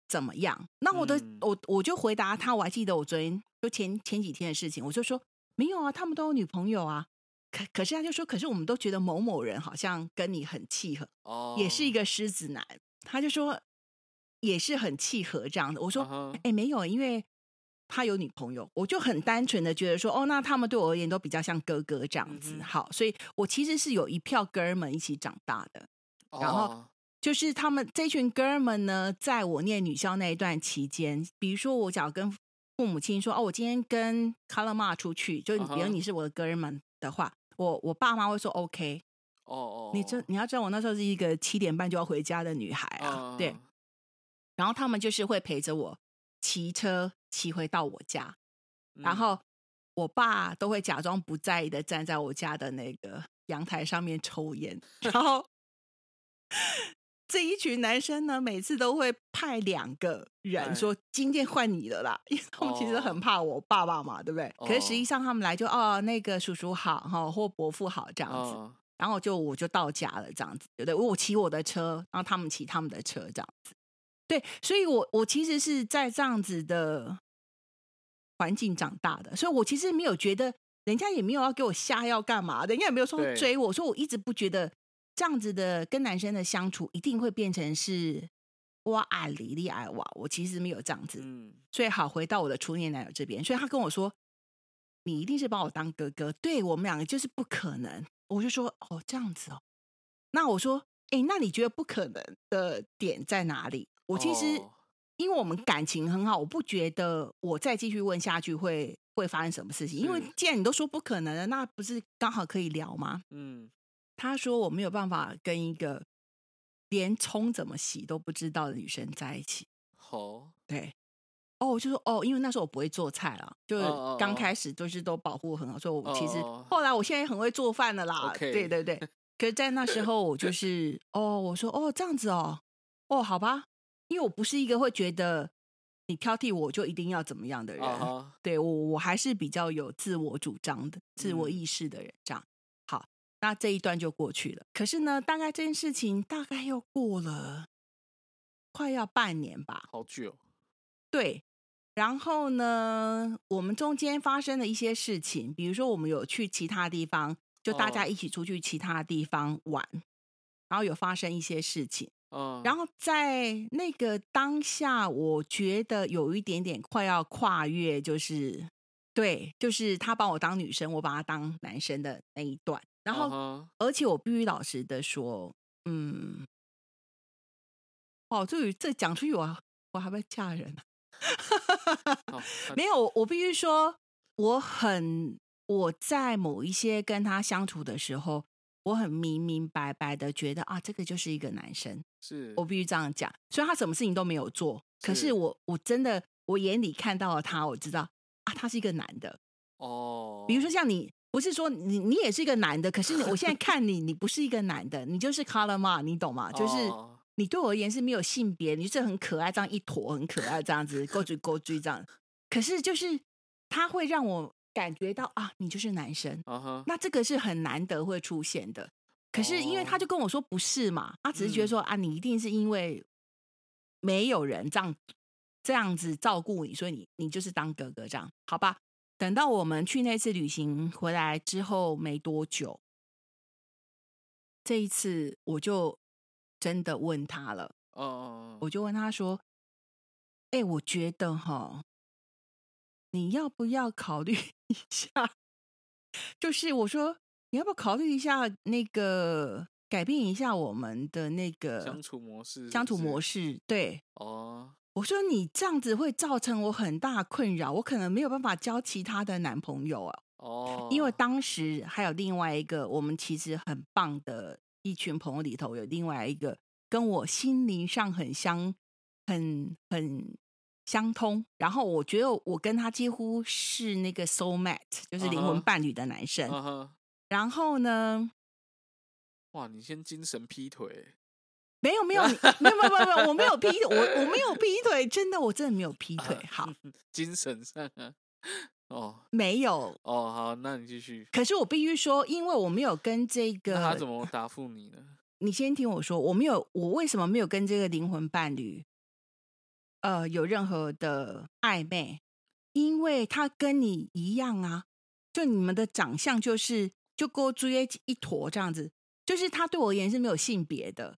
Speaker 1: 怎么样？”那我的我我就回答他，我还记得我昨天就前前几天的事情，我就说没有啊，他们都有女朋友啊。可可是他就说，可是我们都觉得某某人好像跟你很契合，哦，也是一个狮子男。他就说。也是很契合这样的。我说，哎，没有，因为他有女朋友，我就很单纯的觉得说，哦，那他们对我而言都比较像哥哥这样子。好，所以我其实是有一票哥们一起长大的。然后
Speaker 2: 哦
Speaker 1: 就是他们这群哥们呢，在我念女校那一段期间，比如说我只要跟父母亲说，哦，我今天跟卡拉玛出去，就比如你是我的哥们的话，我我爸妈会说 OK。
Speaker 2: 哦哦，
Speaker 1: 你这你要知道，我那时候是一个七点半就要回家的女孩啊，对。
Speaker 2: 嗯
Speaker 1: 然后他们就是会陪着我骑车骑回到我家，然
Speaker 2: 嗯
Speaker 1: 后我爸都会假装不在意的站在我家的那个阳台上面抽烟，然后这一群男生呢，每次都会派两个人
Speaker 2: 哎
Speaker 1: 说：“今天换你了啦！”因为他们其实很
Speaker 2: 哦
Speaker 1: 怕我爸爸嘛，对不对？可是实际
Speaker 2: 哦
Speaker 1: 上他们来就哦，那个叔叔好哈，或伯父好这样子，
Speaker 2: 嗯
Speaker 1: 然后就我就到家了，这样子，对不对？我骑我的车，然后他们骑他们的车，这样子。对，所以我我其实是在这样子的环境长大的，所以我其实没有觉得人家也没有要给我下药干嘛的，人家也没有说追我，所以我一直不觉得这样子的跟男生的相处一定会变成是哇爱里里爱哇，我其实没有这样子。
Speaker 2: 嗯
Speaker 1: 所以好，回到我的初恋男友这边，所以他跟我说：“你一定是把我当哥哥。”对我们两个就是不可能。我就说：“哦，这样子哦。”那我说：“哎，那你觉得不可能的点在哪里？”我其实、
Speaker 2: 哦
Speaker 1: 因为我们感情很好，我不觉得我再继续问下去会会发生什么事情。因为既然你都说不可能了，那不是刚好可以聊吗？
Speaker 2: 嗯
Speaker 1: 他说我没有办法跟一个连葱怎么洗都不知道的女生在一起。
Speaker 2: 好
Speaker 1: 对，哦，我就说哦，因为那时候我不会做菜啦，就是刚开始都是都保护很好，所以我其实
Speaker 2: 哦
Speaker 1: 后来我现在也很会做饭了啦。对对对，可是，在那时候我就 是哦，我说哦这样子哦，哦好吧，因为我不是一个会觉得你挑剔我就一定要怎么样的人，对我我还是比较有自我主张的、自我
Speaker 2: 嗯
Speaker 1: 意识的人。这样好，那这一段就过去了。可是呢，大概这件事情大概又过了快要半年吧。
Speaker 2: 好久
Speaker 1: 对，然后呢，我们中间发生了一些事情，比如说我们有去其他地方，就大家
Speaker 2: 哦
Speaker 1: 一起出去其他地方玩，然后有发生一些事情。
Speaker 2: 嗯
Speaker 1: 然后在那个当下，我觉得有一点点快要跨越，就是对，就是他把我当女生，我把他当男生的那一段。然后，而且我必须老实的说，嗯，哦，这这讲出去我我还会嫁人啊。
Speaker 2: 好那
Speaker 1: 没有，我必须说，我很我在某一些跟他相处的时候，我很明明白白的觉得啊，这个就是一个男生。
Speaker 2: 是
Speaker 1: 我必须这样讲。虽然他什么事情都没有做，可是
Speaker 2: 是
Speaker 1: 我我真的我眼里看到了他，我知道啊，他是一个男的。
Speaker 2: 哦，
Speaker 1: 比如说像你，不是说你你也是一个男的，可是你我现在看你，你不是一个男的，你就是 color ma，你懂吗？就是
Speaker 2: 哦
Speaker 1: 你对我而言是没有性别，你就是很可爱，这样一坨很可爱，这样子勾追勾追这样。可是就是他会让我感觉到啊，你就是男生。那这个是很难得会出现的。可是因为他
Speaker 2: 哦
Speaker 1: 就跟我说不是嘛，他只是觉得
Speaker 2: 嗯
Speaker 1: 说、啊，你一定是因为没有人这样这样子照顾你，所以你你就是当哥哥这样，好吧？等到我们去那次旅行回来之后没多久，这一次我就真的问他了，
Speaker 2: 哦哦
Speaker 1: 我就问他说：“哎、我觉得哈，你要不要考虑一下？就是我说你要不要考虑一下那个改变一下我们的那个
Speaker 2: 相处模式
Speaker 1: 相处模
Speaker 2: 式
Speaker 1: 式？对
Speaker 2: 哦
Speaker 1: 我说你这样子会造成我很大困扰，我可能没有办法交其他的男朋友啊。
Speaker 2: 哦，
Speaker 1: 因为当时还有另外一个我们其实很棒的一群朋友里头，有另外一个跟我心灵上很相、很很相通，然后我觉得我跟他几乎是那个 soul mate，就是灵魂伴侣的男生。然后呢，
Speaker 2: 哇，你先精神劈腿
Speaker 1: 没有没有你没有 没有没有没有，我没有劈腿，我我没有劈腿，真的我真的没有劈腿。好，
Speaker 2: 精神上啊，哦
Speaker 1: 没有。
Speaker 2: 哦好，那你继续。
Speaker 1: 可是我必须说，因为我没有跟这
Speaker 2: 个他怎么答复你呢？
Speaker 1: 你先听我说，我没有，我为什么没有跟这个灵魂伴侣，呃，有任何的暧昧？因为他跟你一样啊，就你们的长相就是就勾追一坨这样子，就是他对我而言是没有性别的。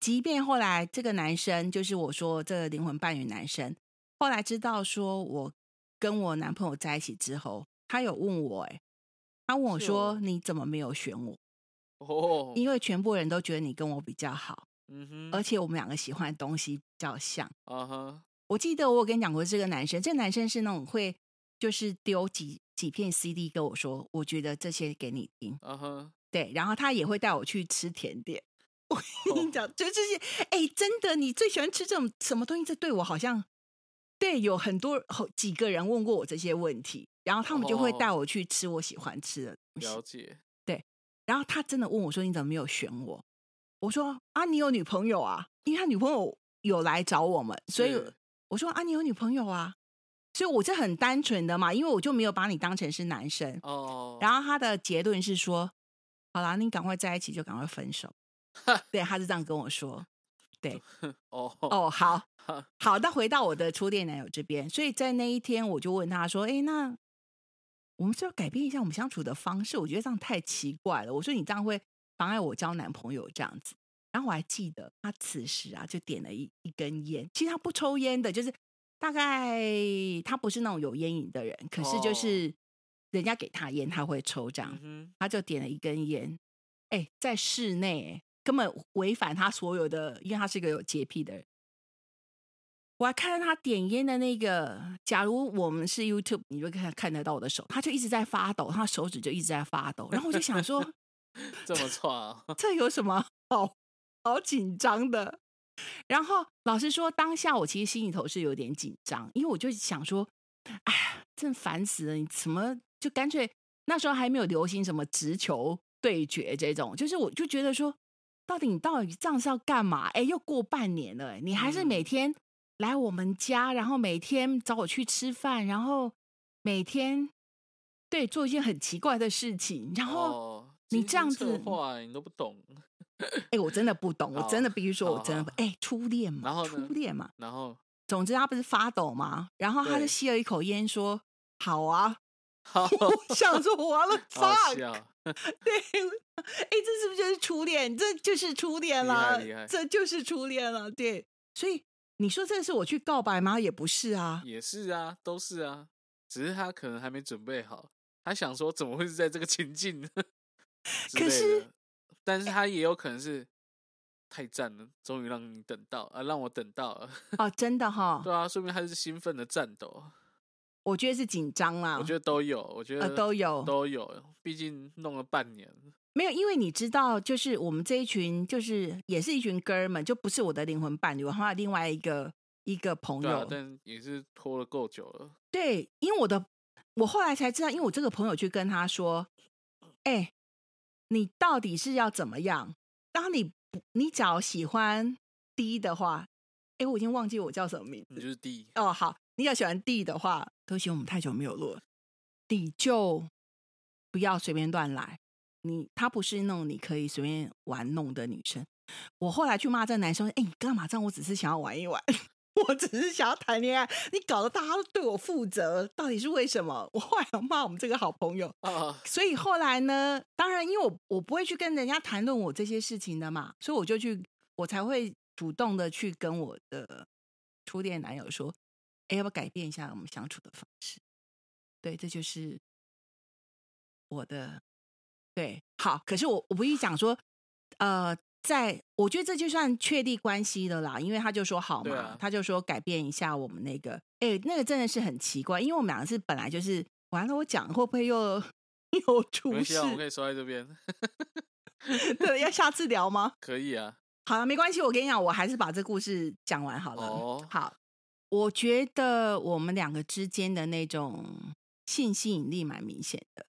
Speaker 1: 即便后来这个男生，就是我说这个灵魂伴侣男生，后来知道说我跟我男朋友在一起之后，他有问我、哎，他问我说：“
Speaker 2: 哦
Speaker 1: 你怎么没有选我？
Speaker 2: 哦，
Speaker 1: 因为全部人都觉得你跟我比较好，
Speaker 2: 嗯哼，
Speaker 1: 而且我们两个喜欢的东西比较像。”
Speaker 2: 啊哈，
Speaker 1: 我记得我有跟你讲过这个男生，这个男生是那种会就是丢几几片 CD 跟我说，我觉得这些给你听，
Speaker 2: 啊哈，
Speaker 1: 对，然后他也会带我去吃甜点。我跟
Speaker 2: 哦
Speaker 1: 你讲，就这些，哎，真的，你最喜欢吃这种什么东西？这对我好像，对，有很多好几个人问过我这些问题，然后他们就会带
Speaker 2: 哦
Speaker 1: 我去吃我喜欢吃的东西。
Speaker 2: 了解，对
Speaker 1: 然后他真的问我说：“你怎么没有选我？”我说：“啊，你有女朋友啊？因为他女朋友有来找我们，所以我说啊，你有女朋友啊？所以我是很单纯的嘛，因为我就没有把你当成是男生。
Speaker 2: 哦，
Speaker 1: 然后他的结论是说：好啦，你赶快在一起就赶快分手。对，他是这样跟我说。
Speaker 2: 对 哦
Speaker 1: 哦，好好，那回到我的初恋男友这边，所以在那一天我就问他说：“哎，那我们是要改变一下我们相处的方式？我觉得这样太奇怪了。”我说：“你这样会妨碍我交男朋友这样子。”然后我还记得他此时啊，就点了一一根烟。其实他不抽烟的，就是大概他不是那种有烟瘾的人，可是就
Speaker 2: 哦
Speaker 1: 是人家给他烟，他会抽这样。
Speaker 2: 嗯，
Speaker 1: 他就点了一根烟，哎，在室内哎根本违反他所有的，因为他是一个有洁癖的人。我还看到他点烟的那个，假如我们是 YouTube，你就看看得到我的手，他就一直在发抖，他手指就一直在发抖。然后我就想说，
Speaker 2: 这么 错啊，
Speaker 1: 这有什么好好紧张的？然后老实说，当下我其实心里头是有点紧张，因为我就想说，哎呀，真烦死了！你怎么就干脆那时候还没有流行什么直球对决这种，就是我就觉得说，到底你到底这样是要干嘛？哎，又过半年了，你还是每
Speaker 2: 嗯
Speaker 1: 天来我们家，然后每天找我去吃饭，然后每天对做一件很奇怪的事情，然后。
Speaker 2: 哦，
Speaker 1: 你这样子
Speaker 2: 划你都不懂，
Speaker 1: 哎、我真的不懂，我真的必须说，我真的不哎、初恋嘛，
Speaker 2: 然后
Speaker 1: 初
Speaker 2: 呢
Speaker 1: 恋嘛。
Speaker 2: 然后
Speaker 1: 总之他不是发抖吗？然后他就吸了一口烟，说：“好啊。
Speaker 2: 好”
Speaker 1: 我想说完了
Speaker 2: 好
Speaker 1: ，fuck，
Speaker 2: 笑，
Speaker 1: 对，哎、这是不是就是初恋？这就是初恋了这就是初恋了。对，所以你说这是我去告白吗？也不是啊。
Speaker 2: 也是啊，都是啊，只是他可能还没准备好，他想说怎么会是在这个情境之类
Speaker 1: 可是，
Speaker 2: 但是他也有可能是太赞了，终于让你等到啊，让我等到了，
Speaker 1: 哦，真的哈，
Speaker 2: 对。啊，说明他是兴奋的战斗，
Speaker 1: 我觉得是紧张啦。
Speaker 2: 我觉得都有，我觉
Speaker 1: 呃
Speaker 2: 得
Speaker 1: 都有。
Speaker 2: 都有，毕竟弄了半年，
Speaker 1: 没有，因为你知道，就是我们这一群，就是也是一群哥们，就不是我的灵魂伴侣，我还有另外一个一个朋友。
Speaker 2: 但也是拖了够久了，
Speaker 1: 对，因为我的，我后来才知道，因为我这个朋友去跟他说：“哎、你到底是要怎么样？当你不，你只要喜欢 D 的话，哎，我已经忘记我叫什么名字
Speaker 2: 你就是第一，
Speaker 1: 哦。好，你要喜欢 D 的话，对不起，我们太久没有录了，你就不要随便乱来。你她不是那种你可以随便玩弄的女生。我后来去骂这个男生，哎，你干嘛这样？我只是想要玩一玩。我只是想要谈恋爱，你搞得大家都对我负责，到底是为什么？我后来有骂我们这个好朋友，
Speaker 2: 啊，
Speaker 1: 所以后来呢，当然因为我我不会去跟人家谈论我这些事情的嘛，所以我就去，我才会主动的去跟我的初恋男友说，哎，要不要改变一下我们相处的方式？对，这就是我的对好。可是我我不一讲说，呃，在我觉得这就算确立关系了啦，因为他就说好嘛，
Speaker 2: 啊
Speaker 1: 他就说改变一下我们那个，哎，那个真的是很奇怪，因为我们两个是本来就是完了，我讲会不会又 又出事
Speaker 2: 关系啊，我？们可以说在这边，
Speaker 1: 对，要下次聊吗？
Speaker 2: 可以啊，
Speaker 1: 好了，没关系，我跟你讲，我还是把这故事讲完好了。
Speaker 2: 哦
Speaker 1: 好，我觉得我们两个之间的那种性吸引力蛮明显的。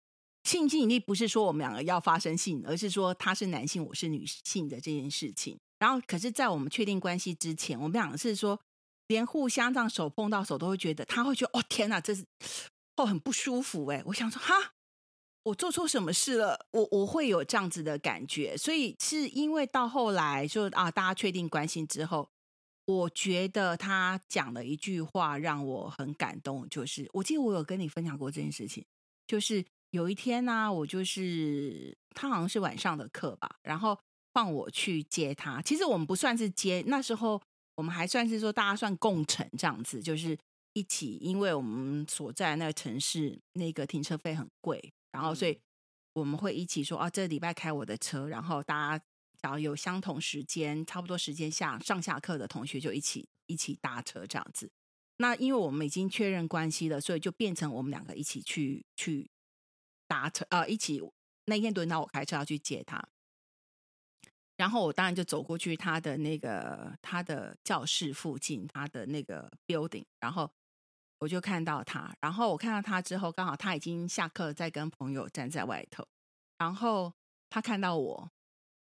Speaker 1: 性吸引力不是说我们两个要发生性，而是说他是男性，我是女性的这件事情。然后，可是，在我们确定关系之前，我们两个是说，连互相这样手碰到手都会觉得，他会觉得哦天哪，这是哦很不舒服哎。我想说哈，我做错什么事了？我我会有这样子的感觉，所以是因为到后来就啊，大家确定关系之后，我觉得他讲了一句话让我很感动，就是我记得我有跟你分享过这件事情，就是有一天呢、我就是他好像是晚上的课吧，然后放我去接他。其实我们不算是接，那时候我们还算是说大家算共乘这样子，就是一起，因为我们所在那个城市那个停车费很贵，然后所以我们会一起说啊，这礼拜开我的车，然后大家只要有相同时间，差不多时间下上下课的同学就一起一起搭车这样子。那因为我们已经确认关系了，所以就变成我们两个一起去去搭车，呃，一起那天轮到我开车要去接他。然后我当然就走过去他的那个他的教室附近，他的那个 building，然后我就看到他，然后我看到他之后，刚好他已经下课，在跟朋友站在外头，然后他看到我，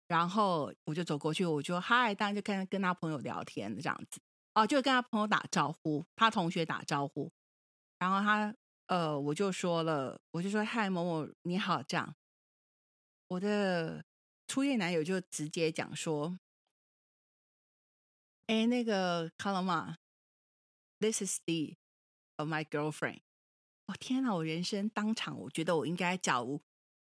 Speaker 1: 然后我就走过去，我就嗨，当然就跟跟他朋友聊天这样子，哦，就跟他朋友打招呼，他同学打招呼，然后他呃，我就说了，我就说嗨，某某你好，这样，我的。初夜男友就直接讲说：“哎，那个卡拉玛，This is the of my girlfriend。”哦天哪！我人生当场，我觉得我应该，假如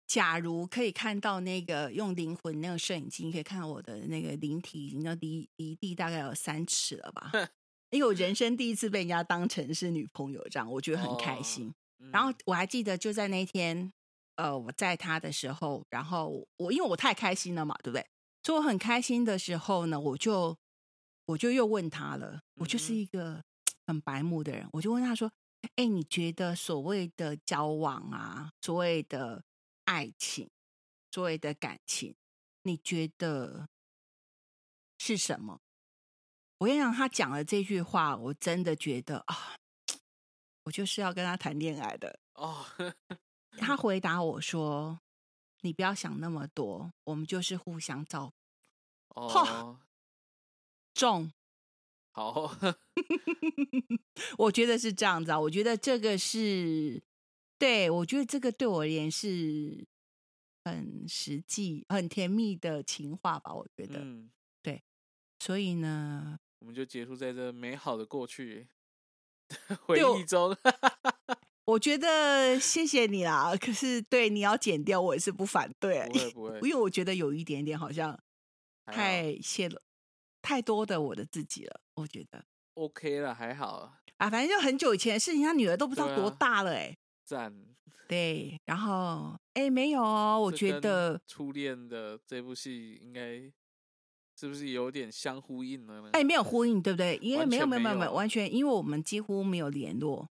Speaker 1: 假如可以看到那个用灵魂那个摄影机，可以看到我的那个灵体，已经离离地大概有三尺了吧？因为我人生第一次被人家当成是女朋友，这样我觉得很开心。然后我还记得，就在那天。呃，我在他的时候，然后我因为我太开心了嘛，对不对？所以我很开心的时候呢，我就我就又问他了。我就是一个很白目的人，我就问他说：“哎，你觉得所谓的交往啊，所谓的爱情，所谓的感情，你觉得是什么？”我跟你讲，他讲了这句话，我真的觉得啊，我就是要跟他谈恋爱的哦。他回答我说：“你不要想那么多，我们就是互相照顾。”哦，重
Speaker 2: 好，
Speaker 1: 我觉得是这样子啊。我觉得这个是对，我觉得这个对我而言是很实际、很甜蜜的情话吧。我觉得，嗯，对。所以呢，
Speaker 2: 我们就结束在这美好的过去 回忆中。
Speaker 1: 我觉得谢谢你啦，可是对你要剪掉，我也是不反对。
Speaker 2: 不会不会，
Speaker 1: 因为我觉得有一点点好像太泄了太多的我的自己了。我觉得
Speaker 2: OK 了，还好
Speaker 1: 啊。反正就很久以前的事情，他女儿都不知道多大了哎。
Speaker 2: 赞。
Speaker 1: 对，然后哎没有哦，我觉得
Speaker 2: 初恋的这部戏应该是不是有点相呼应了呢？
Speaker 1: 哎，没有呼应，对不对？因为没有没有没
Speaker 2: 有
Speaker 1: 完全，因为我们几乎没有联络。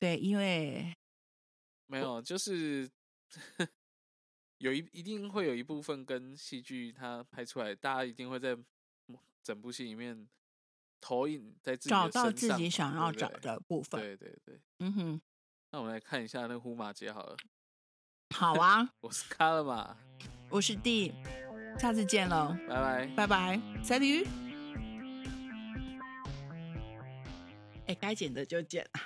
Speaker 1: 对，因为
Speaker 2: 没有，就是 有一一定会有一部分跟戏剧它拍出来，大家一定会在整部戏里面投影在自己
Speaker 1: 找到自己想要找的部分。
Speaker 2: 对对对，嗯哼。那我们来看一下那个呼马姐好了。
Speaker 1: 好啊，
Speaker 2: 我是卡了嘛，
Speaker 1: 我是 D，下次见喽，
Speaker 2: 拜拜
Speaker 1: 拜拜，Salut。哎，该剪的就剪啊。